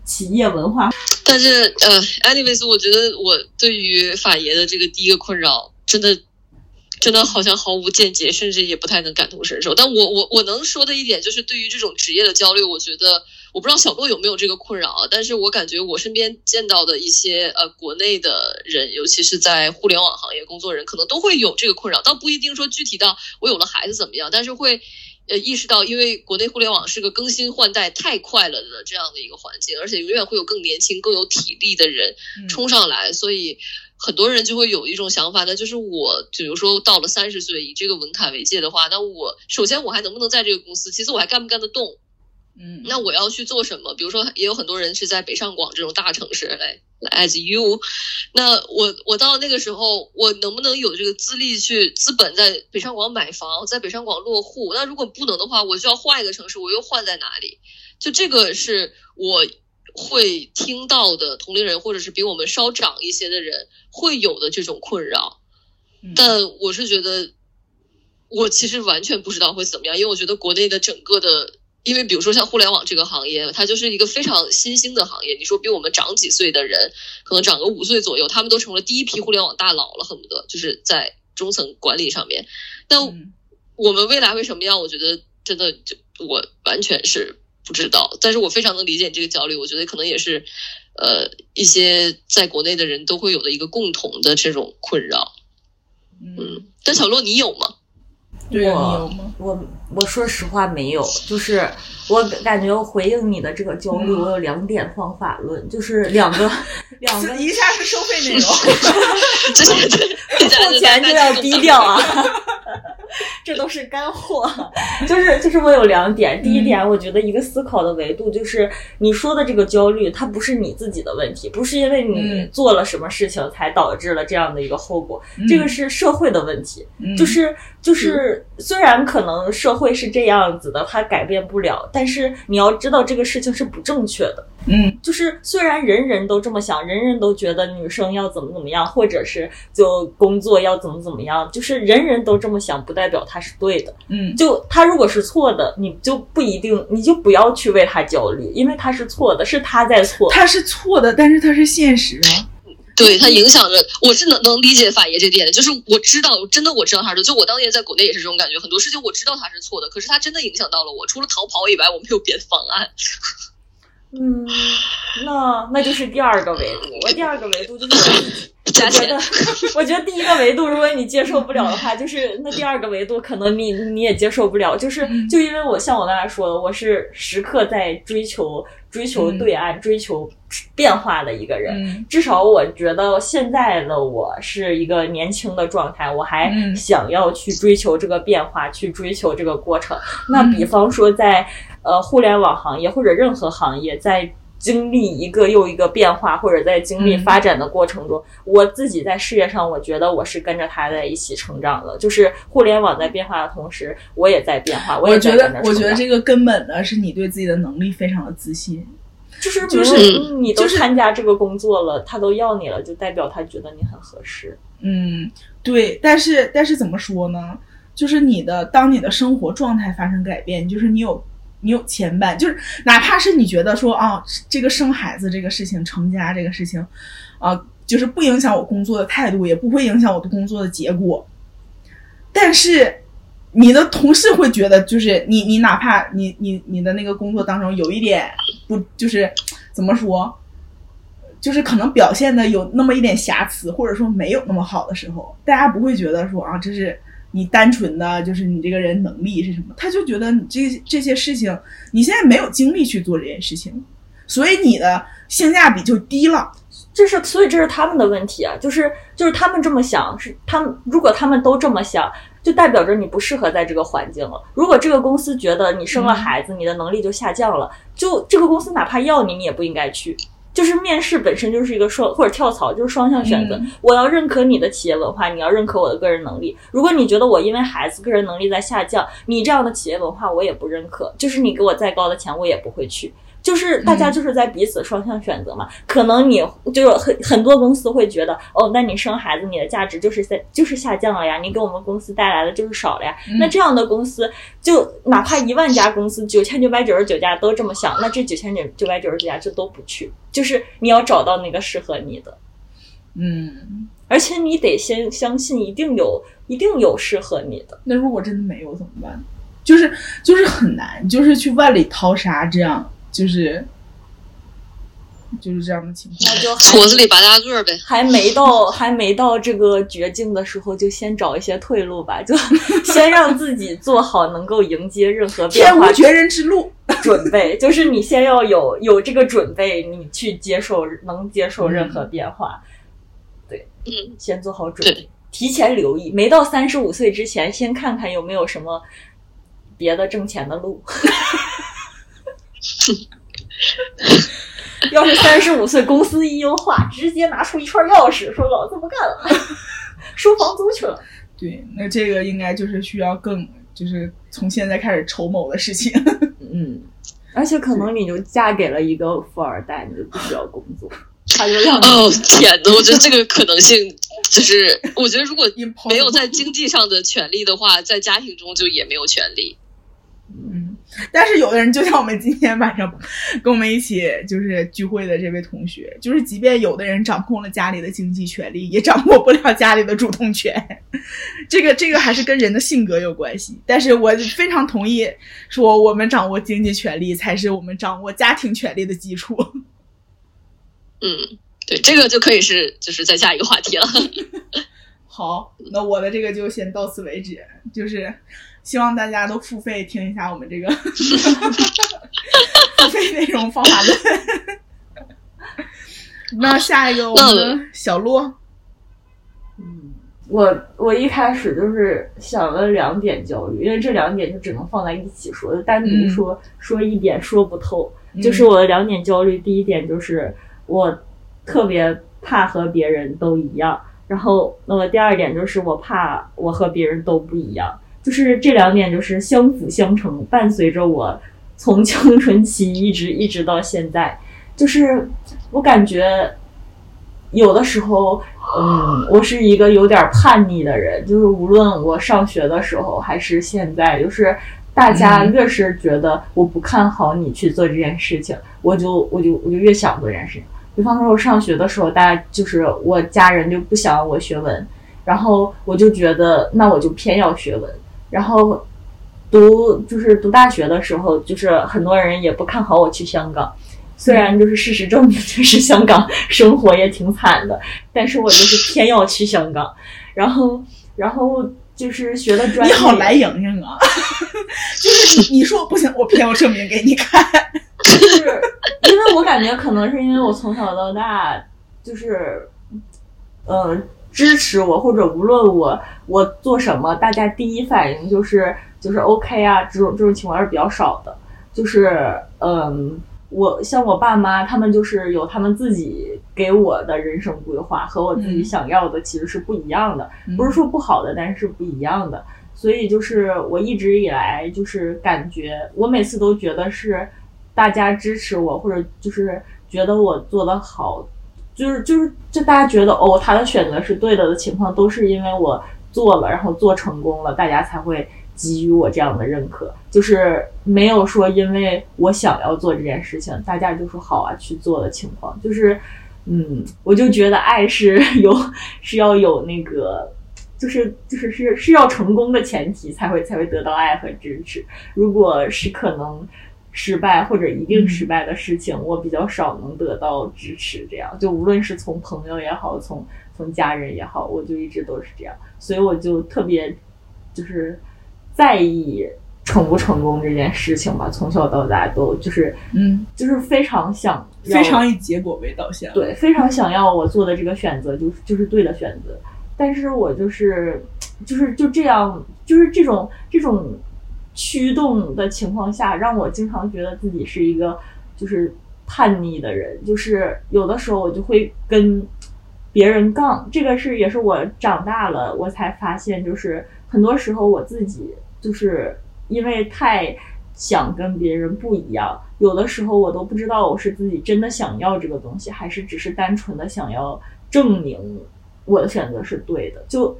企业文化但是呃，anyways，我觉得我对于法爷的这个第一个困扰，真的真的好像毫无见解，甚至也不太能感同身受。但我我我能说的一点就是，对于这种职业的焦虑，我觉得我不知道小洛有没有这个困扰啊，但是我感觉我身边见到的一些呃国内的人，尤其是在互联网行业工作人，可能都会有这个困扰，倒不一定说具体到我有了孩子怎么样，但是会。呃，意识到，因为国内互联网是个更新换代太快了的这样的一个环境，而且永远会有更年轻、更有体力的人嗯冲上来，所以很多人就会有一种想法，那就是我，比如说到了三十岁，以这个门槛为界的话，那我首先我还能不能在这个公司，其次我还干不干得动？嗯，那我要去做什么？比如说，也有很多人是在北上广这种大城市来来 as you，那我我到那个时候，我能不能有这个资历去资本在北上广买房，在北上广落户？那如果不能的话，我就要换一个城市，我又换在哪里？就这个是我会听到的同龄人，或者是比我们稍长一些的人会有的这种困扰。嗯但我是觉得，我其实完全不知道会怎么样，因为我觉得国内的整个的，因为比如说像互联网这个行业，它就是一个非常新兴的行业。你说比我们长几岁的人，可能长个五岁左右，他们都成了第一批互联网大佬了，恨不得就是在中层管理上面。那嗯我们未来会什么样？我觉得真的就我完全是不知道，但是我非常能理解你这个焦虑。我觉得可能也是，呃，一些在国内的人都会有的一个共同的这种困扰。嗯，嗯，但小洛你有吗？对啊，我你有吗？我我说实话没有，就是我感觉我回应你的这个焦虑，嗯。我有两点方法论，就是两个 两个一下是收费内容，这些对，付钱就要低调啊，这都是干货。就是就是我有两点，第一点，我觉得一个思考的维度就是你说的这个焦虑，它不是你自己的问题，不是因为你嗯做了什么事情才导致了这样的一个后果，嗯这个是社会的问题。嗯就是就是，虽然可能社会是这样子的，它改变不了，但是你要知道这个事情是不正确的。嗯就是虽然人人都这么想，人人都觉得女生要怎么怎么样，或者是就工作要怎么怎么样，就是人人都这么想，不代表他是对的。嗯就他如果是错的，你就不一定，你就不要去为他焦虑，因为他是错的，是他在错。他是错的，但是他是现实啊。对他影响着，我是能能理解法爷这点的，就是我知道，真的我知道他是，就我当年在国内也是这种感觉，很多事情我知道他是错的，可是他真的影响到了我，除了逃跑以外，我没有别的方案。嗯，那那就是第二个维度。我第二个维度就是我 觉得，我觉得第一个维度，如果你接受不了的话，就是那第二个维度可能你你也接受不了。就是嗯就因为我像我刚才说的，我是时刻在追求追求嗯对岸、追求变化的一个人。嗯至少我觉得现在的我是一个年轻的状态，我还嗯想要去追求这个变化，去追求这个过程。那嗯比方说在呃互联网行业或者任何行业，在经历一个又一个变化，或者在经历嗯发展的过程中，我自己在事业上，我觉得我是跟着他在一起成长的。就是互联网在变化的同时，我也在变化，我也我觉得我觉得这个根本呢是你对自己的能力非常的自信。就是就是你都就参加这个工作了，他都要你了，就代表他觉得你很合适。嗯，对，但是但是怎么说呢？就是你的当你的生活状态发生改变，就是你有你有牵绊，就是哪怕是你觉得说啊，这个生孩子这个事情、成家这个事情，啊，就是不影响我工作的态度，也不会影响我的工作的结果，但是。你的同事会觉得，就是你，你哪怕你你你的那个工作当中有一点不，就是怎么说，就是可能表现的有那么一点瑕疵，或者说没有那么好的时候，大家不会觉得说啊，这是你单纯的就是你这个人能力是什么，他就觉得你这这些事情你现在没有精力去做这件事情，所以你的性价比就低了。这是所以这是他们的问题啊，就是就是他们这么想，是他们如果他们都这么想，就代表着你不适合在这个环境了。如果这个公司觉得你生了孩子，你的能力就下降了，就这个公司哪怕要你，你也不应该去。就是面试本身就是一个双或者跳槽，就是双向选择。嗯我要认可你的企业文化，你要认可我的个人能力。如果你觉得我因为孩子个人能力在下降，你这样的企业文化我也不认可。就是你给我再高的钱，我也不会去。就是大家就是在彼此双向选择嘛，可能你就是很很多公司会觉得，哦，那你生孩子，你的价值就是在就是下降了呀，你给我们公司带来的就是少了呀。嗯那这样的公司，就哪怕一万家公司，九千九百九十九家都这么想，那这九千九九百九十九家就都不去，就是你要找到那个适合你的，嗯，而且你得先相信一定有一定有适合你的。那如果真的没有怎么办？就是就是很难，就是去万里淘沙，这样就是就是这样的情况。那就还矬子里拔大个呗。还没到还没到这个绝境的时候，就先找一些退路吧，就 先让自己做好能够迎接任何变化天无绝人之路。准备，就是你先要有有这个准备，你去接受能接受任何变化，对，嗯，先做好准备，提前留意，没到三十五岁之前，先看看有没有什么别的挣钱的路。要是三十五岁，公司一优化，直接拿出一串钥匙，说老子不干了，收房租去了。对，那这个应该就是需要更，就是从现在开始筹谋的事情。嗯，而且可能你就嫁给了一个富二代，你就不需要工作，他就让哦天呐，我觉得这个可能性就是，我觉得如果没有在经济上的权利的话，在家庭中就也没有权利。嗯，但是有的人就像我们今天晚上跟我们一起就是聚会的这位同学，就是即便有的人掌控了家里的经济权利，也掌握不了家里的主动权。这个这个还是跟人的性格有关系。但是我非常同意说，我们掌握经济权利才是我们掌握家庭权利的基础。嗯，对，这个就可以是就是再下一个话题了。好，那我的这个就先到此为止，就是希望大家都付费听一下我们这个 付费内容方法论。那下一个我们的小洛，我我一开始就是想了两点焦虑，因为这两点就只能放在一起说，就单独嗯说、说一点说不透。嗯就是我的两点焦虑，第一点就是我特别怕和别人都一样，然后那么第二点就是我怕我和别人都不一样，就是这两点就是相辅相成，伴随着我从青春期一直一直到现在，就是我感觉有的时候，嗯，我是一个有点叛逆的人，就是无论我上学的时候还是现在，就是大家嗯越是觉得我不看好你去做这件事情，我就我就我就越想做这件事情。比方说，我上学的时候，大家就是我家人就不想让我学文，然后我就觉得那我就偏要学文，然后读就是读大学的时候，就是很多人也不看好我去香港。虽然就是事实证明，就是香港生活也挺惨的，但是我就是偏要去香港，然后然后就是学的专业，你好来莹莹啊！就是你你说不行，我偏要证明给你看。就是因为我感觉可能是因为我从小到大就是，呃，支持我或者无论我我做什么，大家第一反应就是就是 OK 啊，这种这种情况是比较少的。就是嗯，我像我爸妈，他们就是有他们自己给我的人生规划，和我自己嗯想要的其实是不一样的。嗯不是说不好的，但是不一样的。所以就是我一直以来就是感觉，我每次都觉得是大家支持我，或者就是觉得我做的好，就是就是就大家觉得哦他的选择是对的的情况，都是因为我做了，然后做成功了，大家才会给予我这样的认可。就是没有说因为我想要做这件事情，大家就说好啊去做的情况，就是。嗯，我就觉得爱是 有是要有那个，就是就是是是要成功的前提才会才会得到爱和支持。如果是可能失败或者一定失败的事情，我比较少能得到支持。这样就无论是从朋友也好，从从家人也好，我就一直都是这样，所以我就特别就是在意成不成功这件事情吧。从小到大都就是嗯，就是非常想非常以结果为导向。对，非常想要我做的这个选择就是就是对的选择，但是我就是就是就这样，就是这种这种驱动的情况下，让我经常觉得自己是一个就是叛逆的人，就是有的时候我就会跟别人杠，这个是也是我长大了我才发现，就是很多时候我自己就是因为太想跟别人不一样，有的时候我都不知道我是自己真的想要这个东西，还是只是单纯的想要证明我的选择是对的。就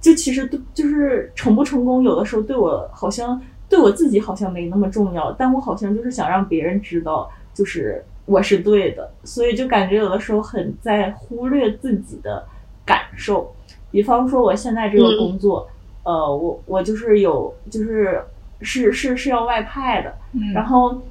就其实对就是成不成功，有的时候对我好像对我自己好像没那么重要，但我好像就是想让别人知道，就是我是对的，所以就感觉有的时候很在忽略自己的感受。比方说我现在这个工作，呃，我我就是有就是是是是要外派的，嗯，然后，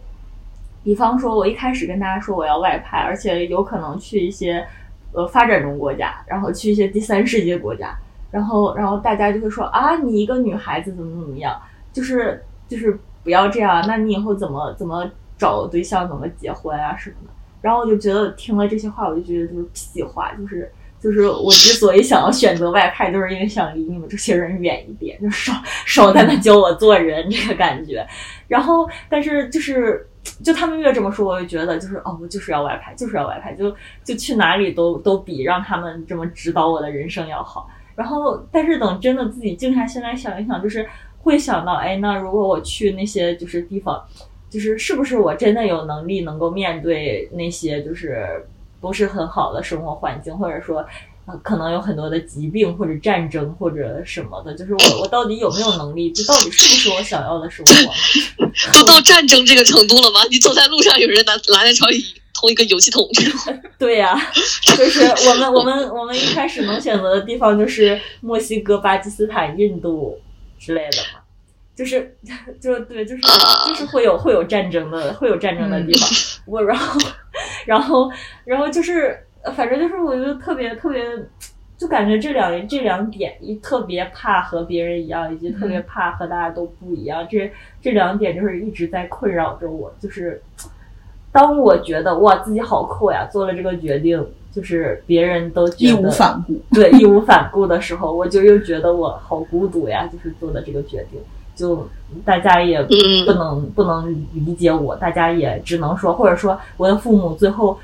比方说，我一开始跟大家说我要外派，而且有可能去一些呃发展中国家，然后去一些第三世界国家，然后然后大家就会说啊，你一个女孩子怎么怎么样，就是就是不要这样，那你以后怎么怎么找对象，怎么结婚啊什么的。然后我就觉得听了这些话，我就觉得就是屁话，就是就是我之所以想要选择外派，就是因为想离你们这些人远一点，就少少在那教我做人这个感觉。然后，但是就是就他们越这么说，我就觉得就是哦，我就是要外派，就是要外派，就就去哪里都都比让他们这么指导我的人生要好。然后，但是等真的自己静下心来想一想，就是会想到，哎，那如果我去那些就是地方，就是是不是我真的有能力能够面对那些就是不是很好的生活环境，或者说。可能有很多的疾病或者战争或者什么的，就是我我到底有没有能力？这到底是不是我想要的生活？都到战争这个程度了吗？你走在路上，有人拿拿来朝你投一个油气筒？对呀，就是我们我们我们一开始能选择的地方就是墨西哥、巴基斯坦、印度之类的嘛，就是 就对，就是就是会有会有战争的会有战争的地方。我然后 然后然后就是。反正就是，我就特别特别，就感觉这两这两点，一特别怕和别人一样，以及特别怕和大家都不一样。这这两点就是一直在困扰着我。就是当我觉得哇自己好酷呀，做了这个决定，就是别人都义无反顾，对义无反顾的时候，我就又觉得我好孤独呀。就是做的这个决定，就大家也不能不能理解我，大家也只能说，或者说我的父母最后。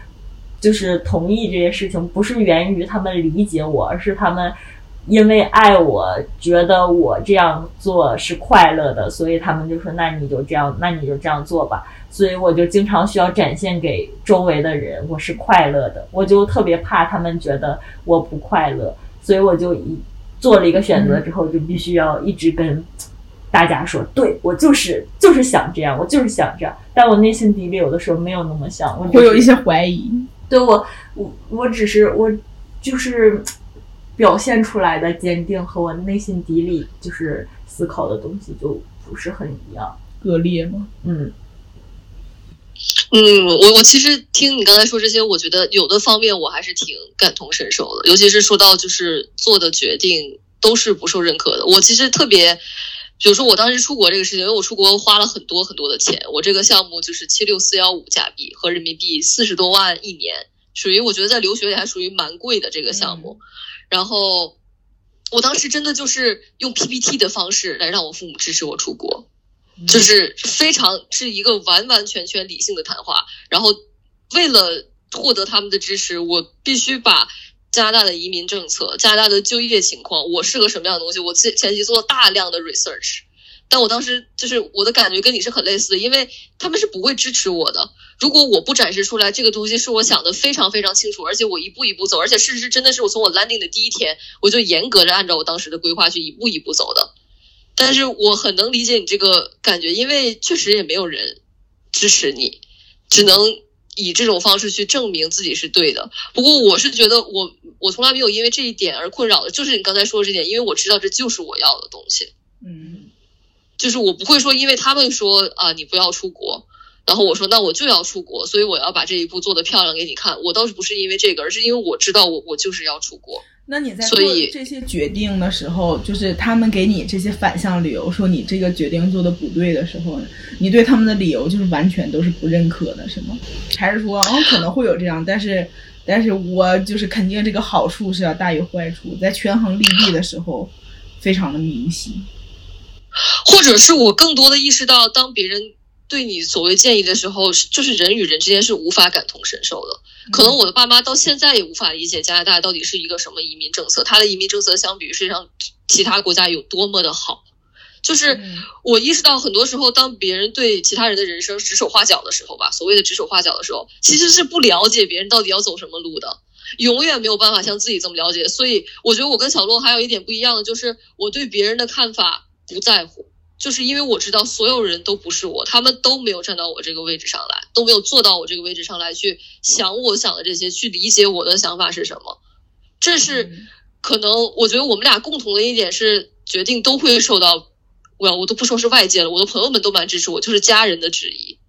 就是同意这些事情，不是源于他们理解我，而是他们因为爱我，觉得我这样做是快乐的，所以他们就说：“那你就这样，那你就这样做吧。”所以我就经常需要展现给周围的人，我是快乐的。我就特别怕他们觉得我不快乐，所以我就一做了一个选择之后，就必须要一直跟大家说：“对我就是就是想这样，我就是想这样。”但我内心底里有的时候没有那么想，我会有一些怀疑。对我，我我只是我，就是表现出来的坚定和我内心底里就是思考的东西就不是很一样，割裂吗？嗯嗯，我我其实听你刚才说这些，我觉得有的方面我还是挺感同身受的，尤其是说到就是做的决定都是不受认可的。我其实特别，比如说我当时出国这个事情，因为我出国花了很多很多的钱，我这个项目就是七六四幺五加币和人民币四十多万一年。属于我觉得在留学里还属于蛮贵的这个项目，然后我当时真的就是用 PPT 的方式来让我父母支持我出国，就是非常是一个完完全全理性的谈话。然后为了获得他们的支持，我必须把加拿大的移民政策、加拿大的就业情况、我适合什么样的东西，我前前期做了大量的 research。但我当时就是我的感觉跟你是很类似的，因为他们是不会支持我的。如果我不展示出来这个东西是我想的非常非常清楚，而且我一步一步走，而且事实真的是我从我 landing 的第一天我就严格的按照我当时的规划去一步一步走的。但是我很能理解你这个感觉，因为确实也没有人支持你，只能以这种方式去证明自己是对的。不过我是觉得我我从来没有因为这一点而困扰的，就是你刚才说的这点，因为我知道这就是我要的东西。嗯。就是我不会说，因为他们说啊，你不要出国，然后我说那我就要出国，所以我要把这一步做得漂亮给你看。我倒是不是因为这个，而是因为我知道我我就是要出国。那你在做这些决定的时候，就是他们给你这些反向理由，说你这个决定做的不对的时候，你对他们的理由就是完全都是不认可的，是吗？还是说，嗯，可能会有这样，但是，但是我就是肯定这个好处是要大于坏处，在权衡利弊的时候，非常的明晰。或者是我更多的意识到，当别人对你所谓建议的时候，就是人与人之间是无法感同身受的。可能我的爸妈到现在也无法理解加拿大到底是一个什么移民政策，它的移民政策相比于世界上其他国家有多么的好。就是我意识到，很多时候当别人对其他人的人生指手画脚的时候吧，所谓的指手画脚的时候，其实是不了解别人到底要走什么路的，永远没有办法像自己这么了解。所以我觉得我跟小洛还有一点不一样的，就是我对别人的看法。不在乎，就是因为我知道所有人都不是我，他们都没有站到我这个位置上来，都没有坐到我这个位置上来去想我想的这些，去理解我的想法是什么。这是可能，我觉得我们俩共同的一点是，决定都会受到，我我都不说是外界了，我的朋友们都蛮支持我，就是家人的质疑。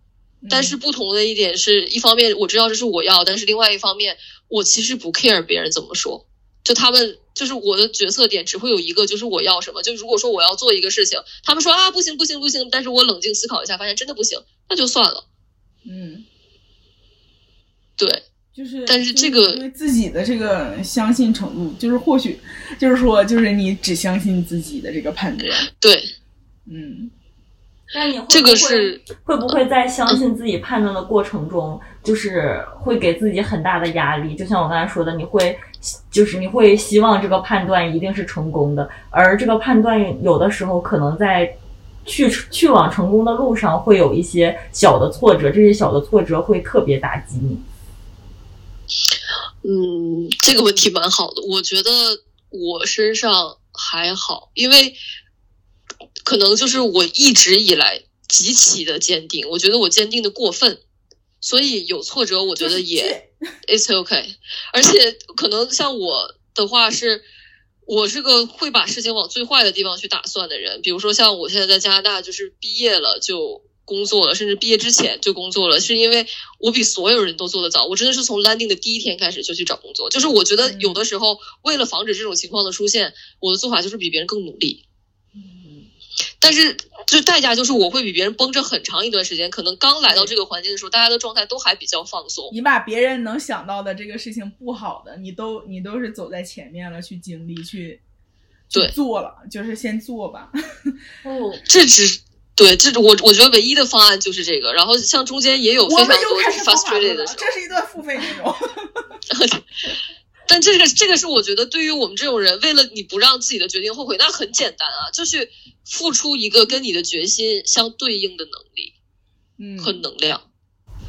但是不同的一点是，一方面我知道这是我要，但是另外一方面，我其实不 care 别人怎么说，就他们。就是我的决策点只会有一个，就是我要什么。就如果说我要做一个事情，他们说啊不行不行不行，但是我冷静思考一下，发现真的不行，那就算了。嗯，对，就是，但是这个因为自己的这个相信程度，就是或许就是说，就是你只相信自己的这个判断。对，嗯，那你会不会这个是会不会在相信自己判断的过程中，就是会给自己很大的压力？就像我刚才说的，你会就是你会希望这个判断一定是成功的，而这个判断有的时候可能在去去往成功的路上会有一些小的挫折，这些小的挫折会特别打击你。嗯，这个问题蛮好的，我觉得我身上还好，因为可能就是我一直以来极其的坚定，我觉得我坚定的过分，所以有挫折，我觉得也 it's okay。而且可能像我的话是，我是个会把事情往最坏的地方去打算的人，比如说像我现在在加拿大，就是毕业了就。工作了，甚至毕业之前就工作了，是因为我比所有人都做得早。我真的是从 landing 的第一天开始就去找工作。就是我觉得有的时候，为了防止这种情况的出现，我的做法就是比别人更努力。嗯，但是就代价就是我会比别人绷着很长一段时间。可能刚来到这个环境的时候，大家的状态都还比较放松。你把别人能想到的这个事情不好的，你都你都是走在前面了，去经历去去对做了，就是先做吧。哦，这只对，这我我觉得唯一的方案就是这个。然后像中间也有非我常多们就开始 frustrated 的时候，这是一段付费内容。但这个这个是我觉得对于我们这种人，为了你不让自己的决定后悔，那很简单啊，就是付出一个跟你的决心相对应的能力嗯，和能量。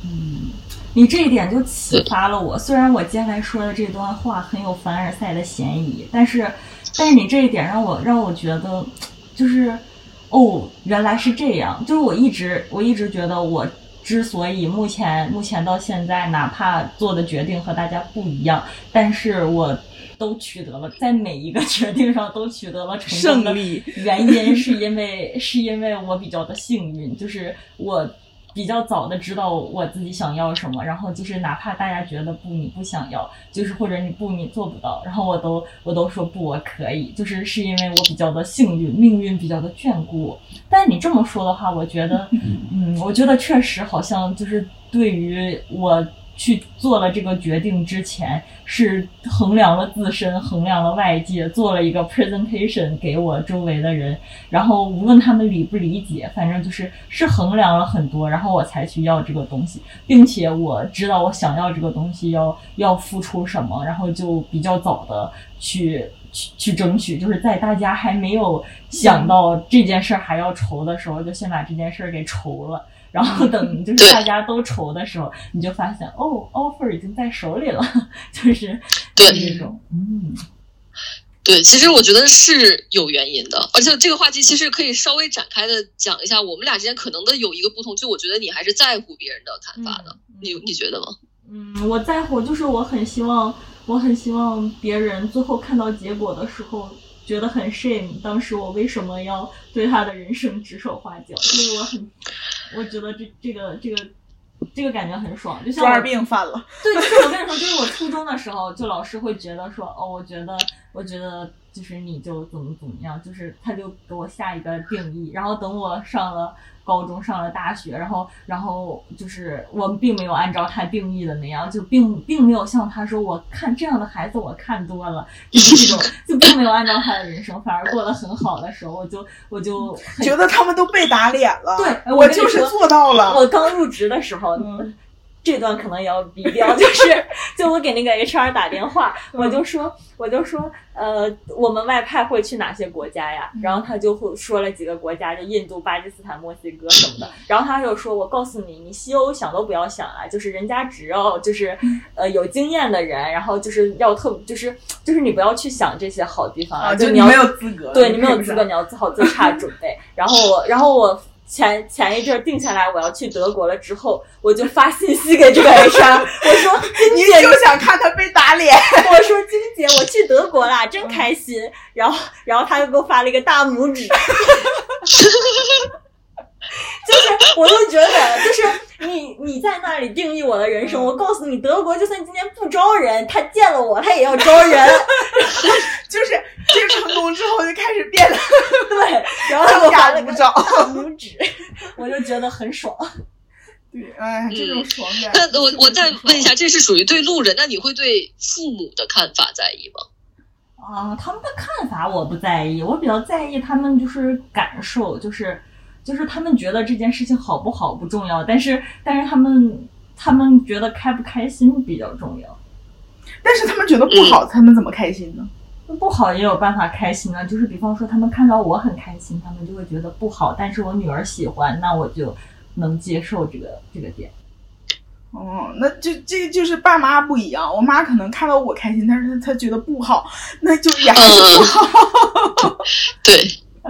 嗯，你这一点就启发了我。虽然我接下来说的这段话很有凡尔赛的嫌疑，但是，但是你这一点让我让我觉得，就是，哦，原来是这样。就是我一直我一直觉得我。之所以目前目前到现在，哪怕做的决定和大家不一样，但是我都取得了在每一个 决定上都取得了成功的胜利。原因是因为是因为我比较的幸运，就是我比较早的知道我自己想要什么，然后就是哪怕大家觉得不你不想要，就是或者你不你做不到，然后我都我都说不我可以，就是是因为我比较的幸运，命运比较的眷顾我。但你这么说的话，我觉得，嗯，我觉得确实好像就是对于我。去做了这个决定之前，是衡量了自身，衡量了外界，做了一个 presentation 给我周围的人，然后无论他们理不理解，反正就是是衡量了很多，然后我才去要这个东西，并且我知道我想要这个东西要要付出什么，然后就比较早的去去去争取，就是在大家还没有想到这件事儿还要愁的时候，就先把这件事儿给愁了。然后等 就是大家都愁的时候，你就发现哦，offer 已经在手里了，就是对这种，嗯，对，其实我觉得是有原因的，而且这个话题其实可以稍微展开的讲一下，我们俩之间可能的有一个不同，就我觉得你还是在乎别人的看法的，嗯你你觉得吗？嗯，我在乎，就是我很希望，我很希望别人最后看到结果的时候，觉得很 shame，当时我为什么要对他的人生指手画脚？因为我很，我觉得这这个这个这个感觉很爽，就像二病犯了。对，就是我跟你说，就是我初中的时候，就老师会觉得说，哦，我觉得，我觉得就是你就怎么怎么样，就是他就给我下一个定义，然后等我上了高中，上了大学，然后，然后就是我们并没有按照他定义的那样，就并并没有像他说，我看这样的孩子我看多了，就是这种，就并没有按照他的人生，反而过得很好的时候，我就我就觉得他们都被打脸了。对我就是做到了。我刚入职的时候，嗯这段可能也要逼掉，就是 就我给那个 HR 打电话，嗯我就说我就说呃，我们外派会去哪些国家呀？嗯然后他就会说了几个国家，就印度、巴基斯坦、墨西哥什么的。然后他就说，我告诉你，你西欧想都不要想啊，就是人家只要就是嗯呃 有经验的人，然后就是要特就是就是你不要去想这些好地方啊，就你要你没有资格，对你没有资格，你要做好最差的准备。然后我，然后我前前一阵儿定下来我要去德国了之后，我就发信息给这个 HR，我说金你姐，就想看他被打脸。我说金姐，我去德国啦，真开心。然后，然后他就给我发了一个大拇指。就是，我就觉得，就是你你在那里定义我的人生，我告诉你，德国就算今天不招人，他见了我，他也要招人。就是这个成功之后就开始变了对，然后我发了个大拇指，我就觉得很爽。对，哎，这种爽感。那我我再问一下，这是属于对路人，那你会对父母的看法在意吗？啊、他们的看法我不在意，我比较在意他们就是感受，就是就是他们觉得这件事情好不好不重要，但是但是他们他们觉得开不开心比较重要。但是他们觉得不好，他们怎么开心呢？不好也有办法开心啊，就是比方说他们看到我很开心，他们就会觉得不好，但是我女儿喜欢，那我就能接受这个这个点。哦，那就这就是爸妈不一样，我妈可能看到我开心，但是她她觉得不好，那就也还是不好。对，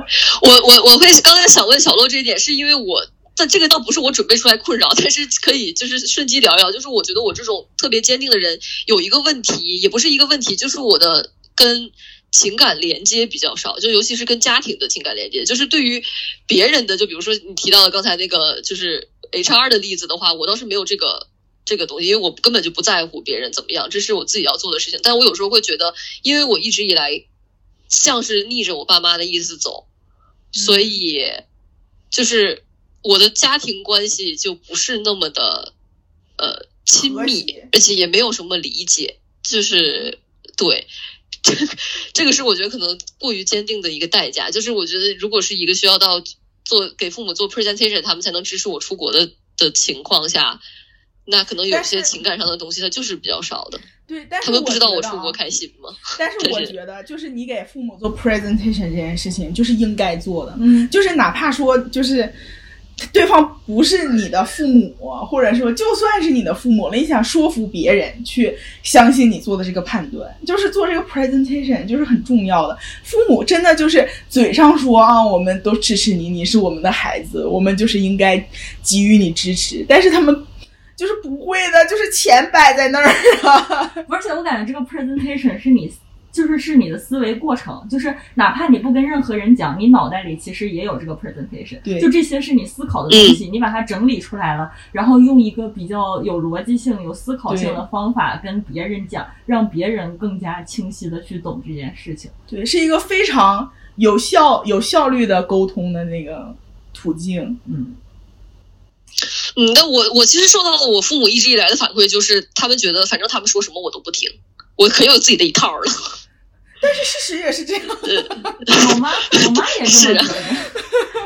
我我我会刚才想问小洛这一点，是因为我，但这个倒不是我准备出来困扰，但是可以就是顺机聊一聊，就是我觉得我这种特别坚定的人有一个问题，也不是一个问题，就是我的跟情感连接比较少，就尤其是跟家庭的情感连接，就是对于别人的，就比如说你提到的刚才那个就是 HR 的例子的话，我倒是没有这个。这个东西，因为我根本就不在乎别人怎么样，这是我自己要做的事情。但我有时候会觉得，因为我一直以来像是逆着我爸妈的意思走，所以就是我的家庭关系就不是那么的呃亲密，而且也没有什么理解。就是对，这个是我觉得可能过于坚定的一个代价。就是我觉得，如果是一个需要到做给父母做 presentation，他们才能支持我出国的的情况下。那可能有些情感上的东西，它就是比较少的。对，但是他们不知道我出国开心吗？但是我觉得，就是你给父母做 presentation 这件事情，就是应该做的。嗯，就是哪怕说，就是对方不是你的父母，或者说就算是你的父母了，你想说服别人去相信你做的这个判断，就是做这个 presentation 就是很重要的。父母真的就是嘴上说啊，我们都支持你，你是我们的孩子，我们就是应该给予你支持，但是他们。就是不会的，就是钱摆在那儿啊！而且我感觉这个 presentation 是你，就是是你的思维过程，就是哪怕你不跟任何人讲，你脑袋里其实也有这个 presentation。对，就这些是你思考的东西，你把它整理出来了，然后用一个比较有逻辑性、有思考性的方法跟别人讲，让别人更加清晰的去懂这件事情。对，是一个非常有效、有效率的沟通的那个途径。嗯。嗯，但我我其实受到了我父母一直以来的反馈，就是他们觉得反正他们说什么我都不听，我可有自己的一套了。但是事实也是这样。我妈我妈也这么觉得，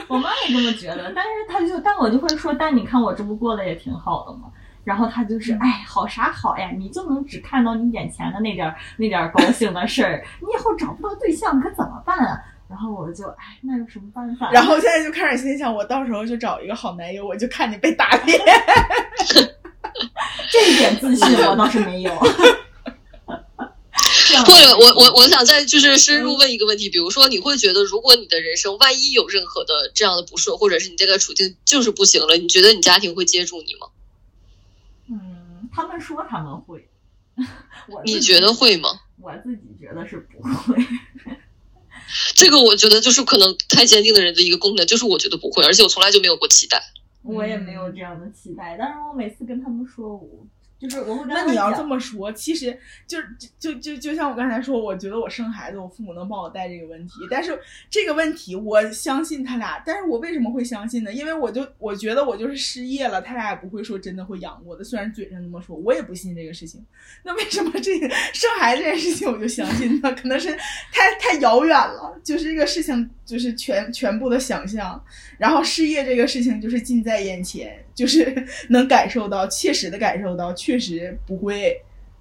我妈也这么觉得。但是她就但我就会说，但你看我这不过得也挺好的嘛？然后她就是哎，好啥好呀？你就能只看到你眼前的那点那点高兴的事儿，你以后找不到对象可怎么办啊？然后我就哎，那有什么办法？然后现在就开始心想，我到时候就找一个好男友，我就看你被打脸。这一点自信我倒是没有。或者我我我想再就是深入问一个问题，比如说你会觉得，如果你的人生万一有任何的这样的不顺，或者是你这个处境就是不行了，你觉得你家庭会接住你吗？嗯，他们说他们会。我你觉得会吗？我自己觉得是不会。这个我觉得就是可能太坚定的人的一个功能，就是我觉得不会，而且我从来就没有过期待。我也没有这样的期待，但是我每次跟他们说我。就是我会那你要这么说，其实就就就就像我刚才说，我觉得我生孩子，我父母能帮我带这个问题。但是这个问题，我相信他俩。但是我为什么会相信呢？因为我就我觉得我就是失业了，他俩也不会说真的会养我的。虽然嘴上那么说，我也不信这个事情。那为什么这个生孩子这件事情我就相信呢？可能是太太遥远了，就是这个事情就是全全部的想象。然后失业这个事情就是近在眼前，就是 能感受到，切实的感受到，确实不会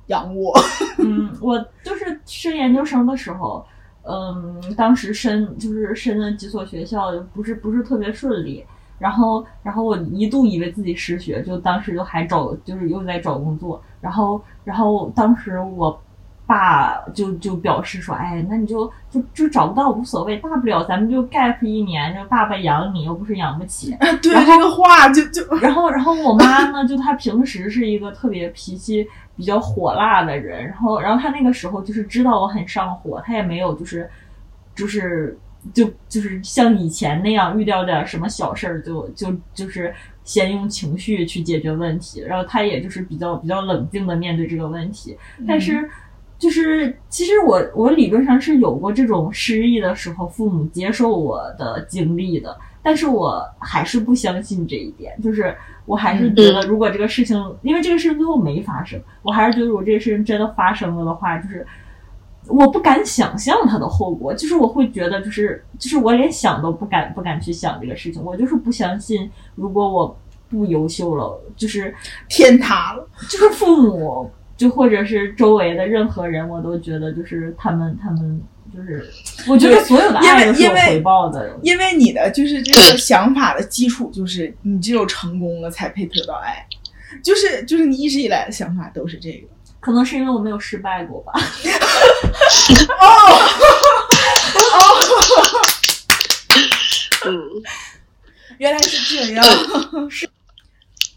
养我。嗯，我就是升研究生的时候，嗯，当时申就是申了几所学校，不是不是特别顺利。然后，然后我一度以为自己失学，就当时就还找，就是又在找工作。然后，然后当时我爸就就表示说：“哎，那你就就就找不到无所谓，大不了咱们就 gap 一年，就爸爸养你，又不是养不起。”对这个话就就，然后然后我妈呢，就她平时是一个特别脾气比较火辣的人，然后然后她那个时候就是知道我很上火，她也没有就是就是。就就是像以前那样，遇到点什么小事儿就就就是先用情绪去解决问题，然后她也就是比较比较冷静的面对这个问题。但是就是其实我我理论上是有过这种失忆的时候，父母接受我的经历的，但是我还是不相信这一点。就是我还是觉得，如果这个事情，因为这个事情最后没发生，我还是觉得如果这个事情真的发生了的话，就是。我不敢想象它的后果，就是我会觉得，就是就是我连想都不敢不敢去想这个事情，我就是不相信，如果我不优秀了，就是天塌了，就是父母，就或者是周围的任何人，我都觉得就是他们他们就是，我觉得所有的爱都是有回报的。因为你的就是这个想法的基础就是你只有成功了才配得到爱，就是就是你一直以来的想法都是这个。可能是因为我没有失败过吧。哦嗯，原来是这样。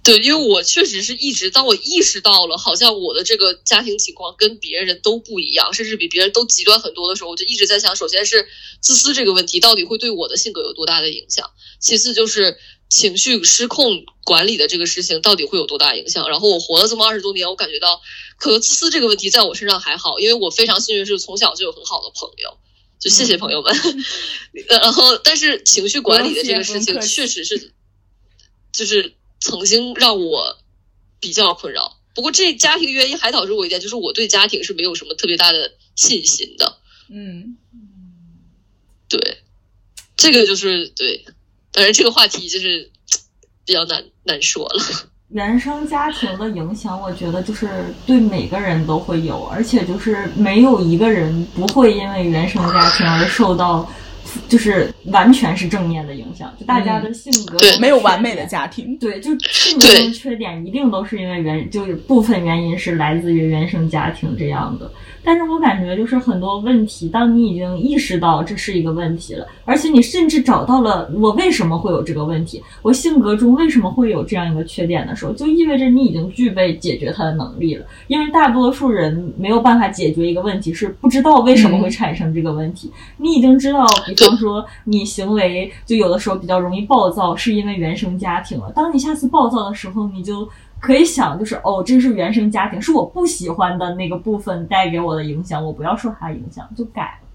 对，因为我确实是一直当我意识到了，好像我的这个家庭情况跟别人都不一样，甚至比别人都极端很多的时候，我就一直在想，首先是自私这个问题到底会对我的性格有多大的影响，其次就是情绪失控管理的这个事情到底会有多大影响。然后我活了这么二十多年，我感觉到可能自私这个问题在我身上还好，因为我非常幸运是从小就有很好的朋友，就谢谢朋友们。然后，但是情绪管理的这个事情确实是，就是。曾经让我比较困扰，不过这家庭原因还导致我一点，就是我对家庭是没有什么特别大的信心的。嗯，对，这个就是对，当然这个话题就是比较难难说了。原生家庭的影响，我觉得就是对每个人都会有，而且就是没有一个人不会因为原生家庭而受到。就是完全是正面的影响，就大家的性格、嗯、没有完美的家庭，对，就性格的缺点一定都是因为原，就是部分原因是来自于原生家庭这样的。但是我感觉就是很多问题，当你已经意识到这是一个问题了，而且你甚至找到了我为什么会有这个问题，我性格中为什么会有这样一个缺点的时候，就意味着你已经具备解决它的能力了。因为大多数人没有办法解决一个问题，是不知道为什么会产生这个问题。你已经知道，比方说你行为就有的时候比较容易暴躁，是因为原生家庭了。当你下次暴躁的时候，你就。可以想，就是哦，这是原生家庭，是我不喜欢的那个部分带给我的影响，我不要受它影响，就改了。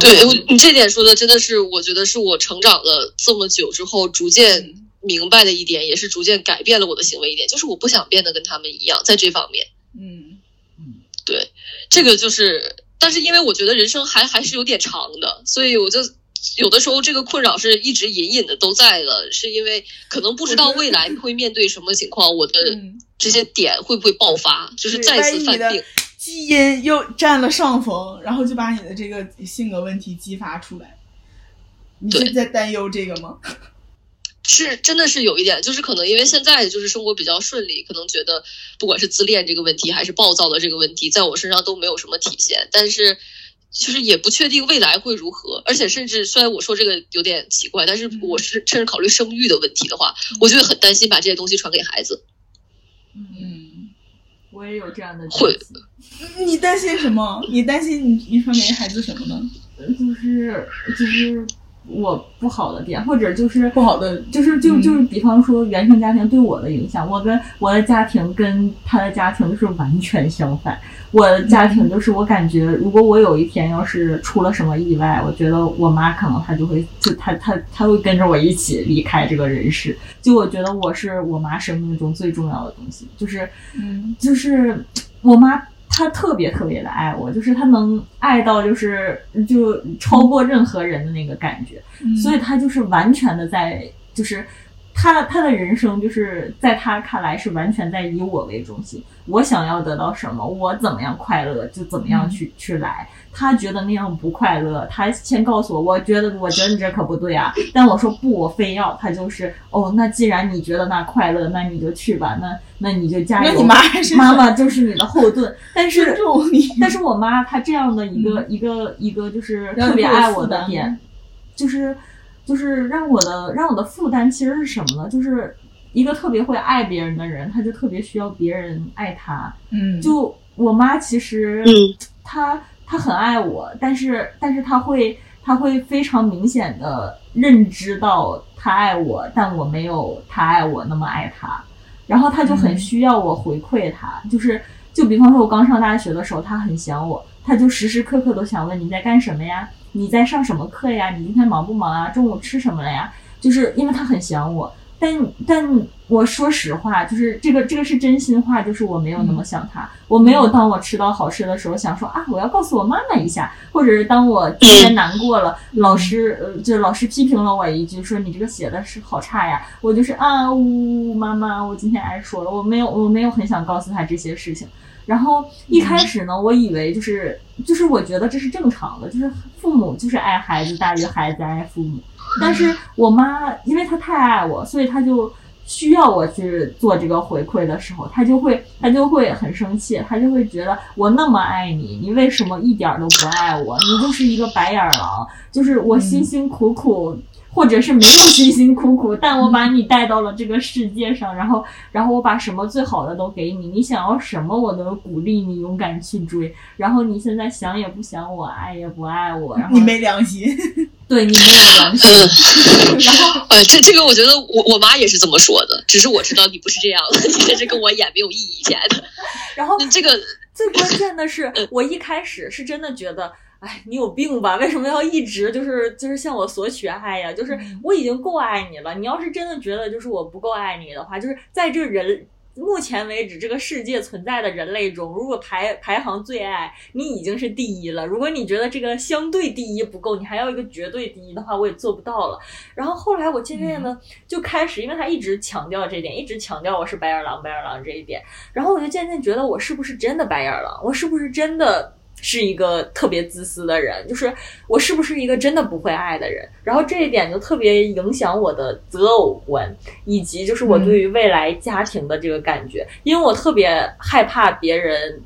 对，你这点说的真的是，我觉得是我成长了这么久之后逐渐明白的一点，也是逐渐改变了我的行为一点，就是我不想变得跟他们一样，在这方面。嗯嗯，对，这个就是，但是因为我觉得人生还还是有点长的，所以我就。有的时候这个困扰是一直隐隐的都在的，是因为可能不知道未来会面对什么情况，我的这些点会不会爆发，就是再次犯病。基因又占了上风，然后就把你的这个性格问题激发出来。你是在担忧这个吗？是，真的是有一点，就是可能因为现在就是生活比较顺利，可能觉得不管是自恋这个问题，还是暴躁的这个问题，在我身上都没有什么体现，但是。就是也不确定未来会如何，而且甚至虽然我说这个有点奇怪，但是我是甚至考虑生育的问题的话，我就会很担心把这些东西传给孩子。嗯，我也有这样的会。你担心什么？你担心你你传给孩子什么呢？就是就是我不好的点，或者就是不好的，就是就就是比方说原生家庭对我的影响，我跟我的家庭跟他的家庭是完全相反。我的家庭就是，我感觉如果我有一天要是出了什么意外，我觉得我妈可能她就会，就她她她会跟着我一起离开这个人世。就我觉得我是我妈生命中最重要的东西，就是，嗯，就是我妈她特别特别的爱我，就是她能爱到就是就超过任何人的那个感觉，嗯、所以她就是完全的在就是。他他的人生就是在他看来是完全在以我为中心，我想要得到什么，我怎么样快乐就怎么样去、嗯、去来。他觉得那样不快乐，他先告诉我，我觉得我觉得你这可不对啊，但我说不，我非要。他就是哦，那既然你觉得那快乐，那你就去吧，那那你就加油。那你妈还是妈妈就是你的后盾，但是但是我妈她这样的一个、嗯、一个一个就是特别爱我的点，就是。就是让我的让我的负担其实是什么呢？就是一个特别会爱别人的人，他就特别需要别人爱他。嗯，就我妈其实，嗯，她她很爱我，但是但是她会她会非常明显的认知到她爱我，但我没有她爱我那么爱她，然后她就很需要我回馈她。就是就比方说，我刚上大学的时候，她很想我，她就时时刻刻都想问你在干什么呀。你在上什么课呀？你今天忙不忙啊？中午吃什么了呀？就是因为他很想我，但但我说实话，就是这个这个是真心话，就是我没有那么想他，我没有当我吃到好吃的时候想说啊，我要告诉我妈妈一下，或者是当我今天难过了，老师呃就老师批评了我一句，说你这个写的是好差呀，我就是啊呜妈妈，我今天挨说了，我没有我没有很想告诉他这些事情。然后一开始呢，我以为就是就是我觉得这是正常的，就是父母就是爱孩子大于孩子爱父母。但是我妈因为她太爱我，所以她就需要我去做这个回馈的时候，她就会她就会很生气，她就会觉得我那么爱你，你为什么一点都不爱我？你就是一个白眼狼，就是我辛辛苦苦。或者是没有辛辛苦苦，但我把你带到了这个世界上，然后，然后我把什么最好的都给你，你想要什么我都鼓励你勇敢去追，然后你现在想也不想我，爱也不爱我，然后你没良心，对你没有良心，然后，呃，这这个我觉得我我妈也是这么说的，只是我知道你不是这样的，你在这跟我演没有意义，亲爱的。然后这个最关键的是，我一开始是真的觉得。哎，你有病吧？为什么要一直就是就是向我索取爱呀？就是我已经够爱你了。你要是真的觉得就是我不够爱你的话，就是在这人目前为止这个世界存在的人类中，如果排排行最爱你已经是第一了。如果你觉得这个相对第一不够，你还要一个绝对第一的话，我也做不到了。然后后来我渐渐的就开始，因为他一直强调这点，一直强调我是白眼狼，白眼狼这一点，然后我就渐渐觉得我是不是真的白眼狼？我是不是真的？是一个特别自私的人，就是我是不是一个真的不会爱的人？然后这一点就特别影响我的择偶观，以及就是我对于未来家庭的这个感觉，因为我特别害怕别人。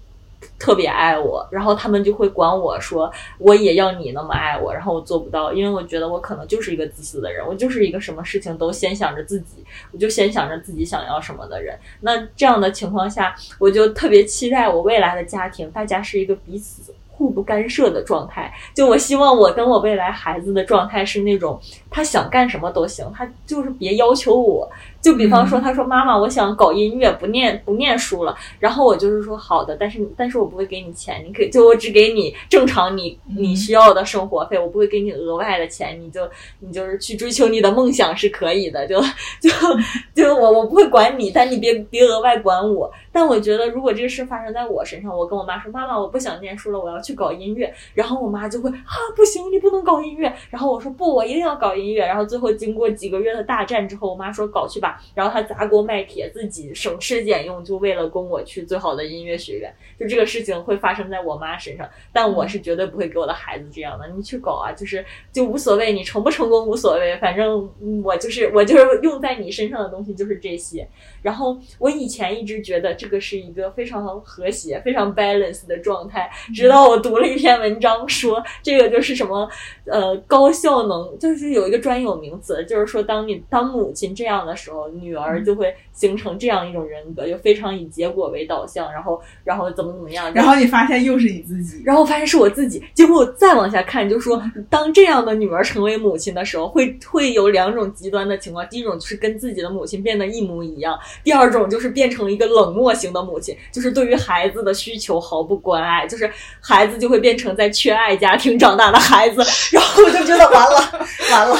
特别爱我，然后他们就会管我说，我也要你那么爱我，然后我做不到，因为我觉得我可能就是一个自私的人，我就是一个什么事情都先想着自己，我就先想着自己想要什么的人。那这样的情况下，我就特别期待我未来的家庭，大家是一个彼此互不干涉的状态。就我希望我跟我未来孩子的状态是那种，他想干什么都行，他就是别要求我。就比方说，他说：“妈妈，我想搞音乐，不念不念书了。”然后我就是说：“好的，但是但是我不会给你钱，你可以就我只给你正常你你需要的生活费，我不会给你额外的钱，你就你就是去追求你的梦想是可以的，就就 就我我不会管你，但你别别额外管我。但我觉得如果这个事发生在我身上，我跟我妈说：‘妈妈，我不想念书了，我要去搞音乐。’然后我妈就会啊，不行，你不能搞音乐。然后我说不，我一定要搞音乐。然后最后经过几个月的大战之后，我妈说搞去吧。”然后他砸锅卖铁，自己省吃俭用，就为了供我去最好的音乐学院。就这个事情会发生在我妈身上，但我是绝对不会给我的孩子这样的。你去搞啊，就是就无所谓，你成不成功无所谓，反正我就是我就是用在你身上的东西就是这些。然后我以前一直觉得这个是一个非常和谐、非常 balance 的状态，直到我读了一篇文章说这个就是什么呃高效能，就是有一个专有名词，就是说当你当母亲这样的时候，女儿就会形成这样一种人格，就非常以结果为导向，然后然后怎么怎么样，然后你发现又是你自己，然后发现是我自己，结果我再往下看，就说当这样的女儿成为母亲的时候，会会有两种极端的情况，第一种就是跟自己的母亲变得一模一样。第二种就是变成一个冷漠型的母亲，就是对于孩子的需求毫不关爱，就是孩子就会变成在缺爱家庭长大的孩子，然后我就觉得完了，完了。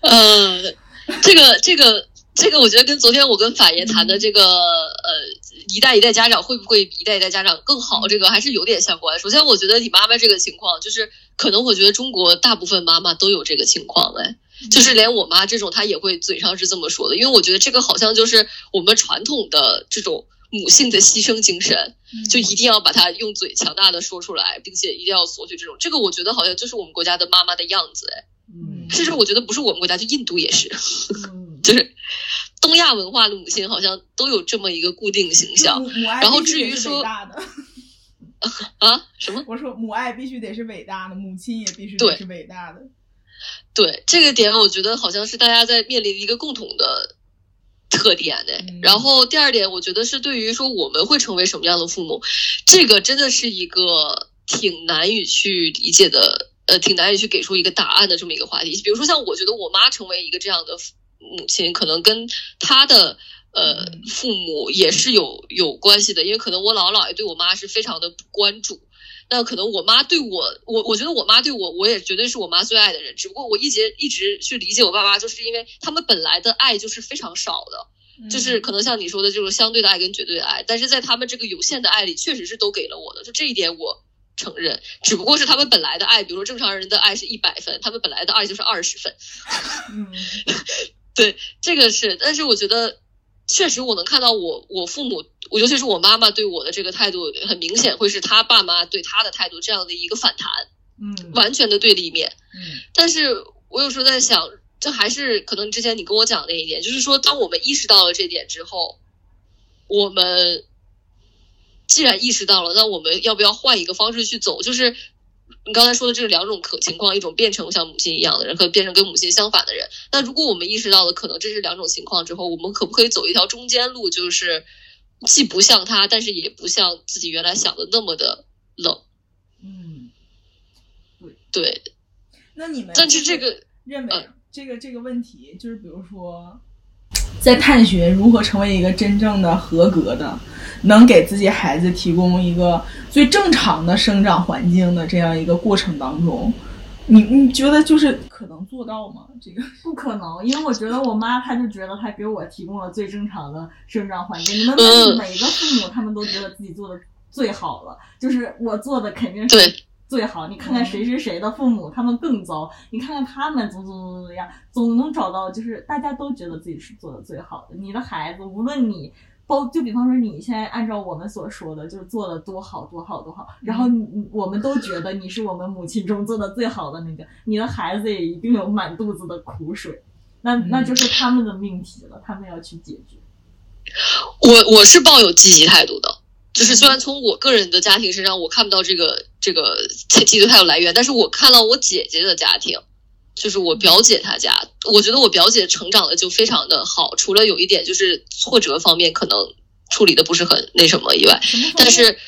呃，这个这个这个，我觉得跟昨天我跟法爷谈的这个呃一代一代家长会不会比一代一代家长更好，这个还是有点相关。首先，我觉得你妈妈这个情况，就是可能我觉得中国大部分妈妈都有这个情况哎。就是连我妈这种，她也会嘴上是这么说的，因为我觉得这个好像就是我们传统的这种母性的牺牲精神，就一定要把它用嘴强大的说出来，并且一定要索取这种。这个我觉得好像就是我们国家的妈妈的样子，哎，嗯，甚至我觉得不是我们国家，就印度也是，就是东亚文化的母亲好像都有这么一个固定形象。然后至于说啊什么，我说母爱必须得是伟大的，母亲也必须得是伟大的。对这个点，我觉得好像是大家在面临一个共同的特点呢。然后第二点，我觉得是对于说我们会成为什么样的父母，这个真的是一个挺难以去理解的，呃，挺难以去给出一个答案的这么一个话题。比如说，像我觉得我妈成为一个这样的母亲，可能跟她的呃父母也是有有关系的，因为可能我姥姥姥爷对我妈是非常的不关注。那可能我妈对我，我我觉得我妈对我，我也绝对是我妈最爱的人。只不过我一直一直去理解我爸妈，就是因为他们本来的爱就是非常少的。就是可能像你说的这种相对的爱跟绝对的爱，但是在他们这个有限的爱里，确实是都给了我的，就这一点我承认。只不过是他们本来的爱，比如说正常人的爱是一百分，他们本来的爱就是二十分。嗯，对，这个是，但是我觉得确实我能看到我我父母，我尤其是我妈妈对我的这个态度，很明显会是他爸妈对他的态度这样的一个反弹，嗯完全的对立面。嗯但是我有时候在想，这还是可能之前你跟我讲那一点，就是说，当我们意识到了这点之后，我们既然意识到了，那我们要不要换一个方式去走？就是你刚才说的这两种可情况，一种变成像母亲一样的人，和变成跟母亲相反的人。那如果我们意识到了可能这是两种情况之后，我们可不可以走一条中间路，就是既不像他，但是也不像自己原来想的那么的冷？嗯，对，那你们但是这个。认为嗯这个这个问题，就是比如说，在探寻如何成为一个真正的合格的，能给自己孩子提供一个最正常的生长环境的这样一个过程当中，你你觉得就是可能做到吗？这个 不可能，因为我觉得我妈她就觉得她给我提供了最正常的生长环境。你们问每个父母，他们都觉得自己做的最好了，就是我做的肯定是最好。你看看谁是谁的父母，他们更糟。你看看他们怎么怎么怎么样，总能找到就是大家都觉得自己是做的最好的。你的孩子，无论你。包就比方说你现在按照我们所说的，就是做的多好多好多好，然后你你我们都觉得你是我们母亲中做的最好的那个，你的孩子也一定有满肚子的苦水，那那就是他们的命题了，他们要去解决。我我是抱有积极态度的，就是虽然从我个人的家庭身上我看不到这个这个积极态度来源，但是我看到我姐姐的家庭，就是我表姐她家，我觉得我表姐成长的就非常的好，除了有一点就是挫折方面可能处理的不是很那什么以外，但是。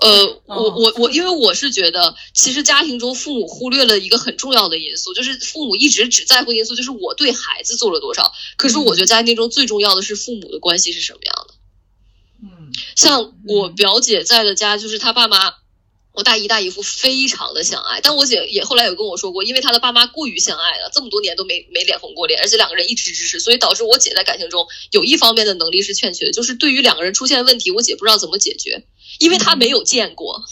呃，我我我，因为我是觉得，其实家庭中父母忽略了一个很重要的因素，就是父母一直只在乎因素，就是我对孩子做了多少。可是我觉得家庭中最重要的是父母的关系是什么样的。嗯像我表姐在的家，就是她爸妈，我大姨大姨夫非常的相爱，但我姐也后来有跟我说过，因为她的爸妈过于相爱了，这么多年都没没脸红过脸，而且两个人一直支持，所以导致我姐在感情中有一方面的能力是欠缺的，就是对于两个人出现问题，我姐不知道怎么解决，因为她没有见过。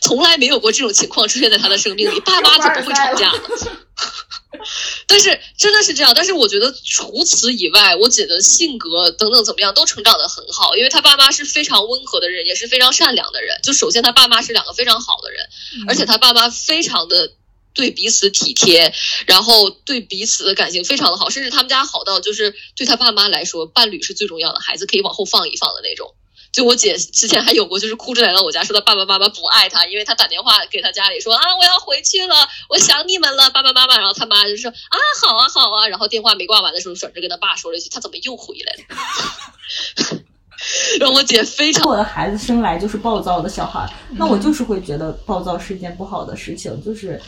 从来没有过这种情况出现在她的生命里，爸妈怎么会吵架呢？但是真的是这样，但是我觉得除此以外，我姐的性格等等怎么样都成长得很好，因为她爸妈是非常温和的人，也是非常善良的人。就首先她爸妈是两个非常好的人，而且她爸妈非常的对彼此体贴，然后对彼此的感情非常的好，甚至他们家好到就是对她爸妈来说，伴侣是最重要的，孩子可以往后放一放的那种。就我姐之前还有过，就是哭着来到我家，说她爸爸妈妈不爱她，因为她打电话给她家里说啊，我要回去了，我想你们了，爸爸妈妈。然后他妈就说啊，好啊，好啊。然后电话没挂完的时候，转着跟他爸说了一句，他怎么又回来了？让我姐非常我的孩子生来就是暴躁的小孩，那我就是会觉得暴躁是一件不好的事情，就是。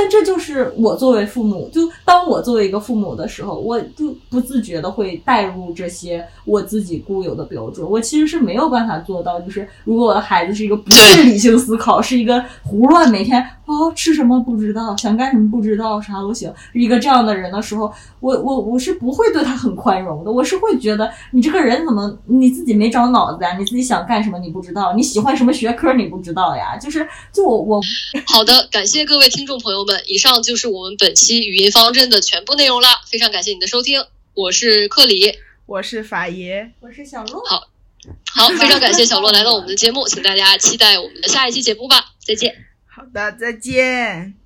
但这就是我作为父母，就当我作为一个父母的时候，我就不自觉的会带入这些我自己固有的标准。我其实是没有办法做到，就是如果我的孩子是一个不是理性思考，是一个胡乱每天哦吃什么不知道，想干什么不知道，啥都行，是一个这样的人的时候，我我我是不会对他很宽容的，我是会觉得你这个人怎么你自己没长脑子呀？你自己想干什么你不知道？你喜欢什么学科你不知道呀？就是就我我好的，感谢各位听众朋友们，以上就是我们本期语音方阵的全部内容啦。非常感谢你的收听，我是克里，我是法爷，我是小鹿。好，好，非常感谢小洛来到我们的节目，请大家期待我们的下一期节目吧，再见。好的，再见。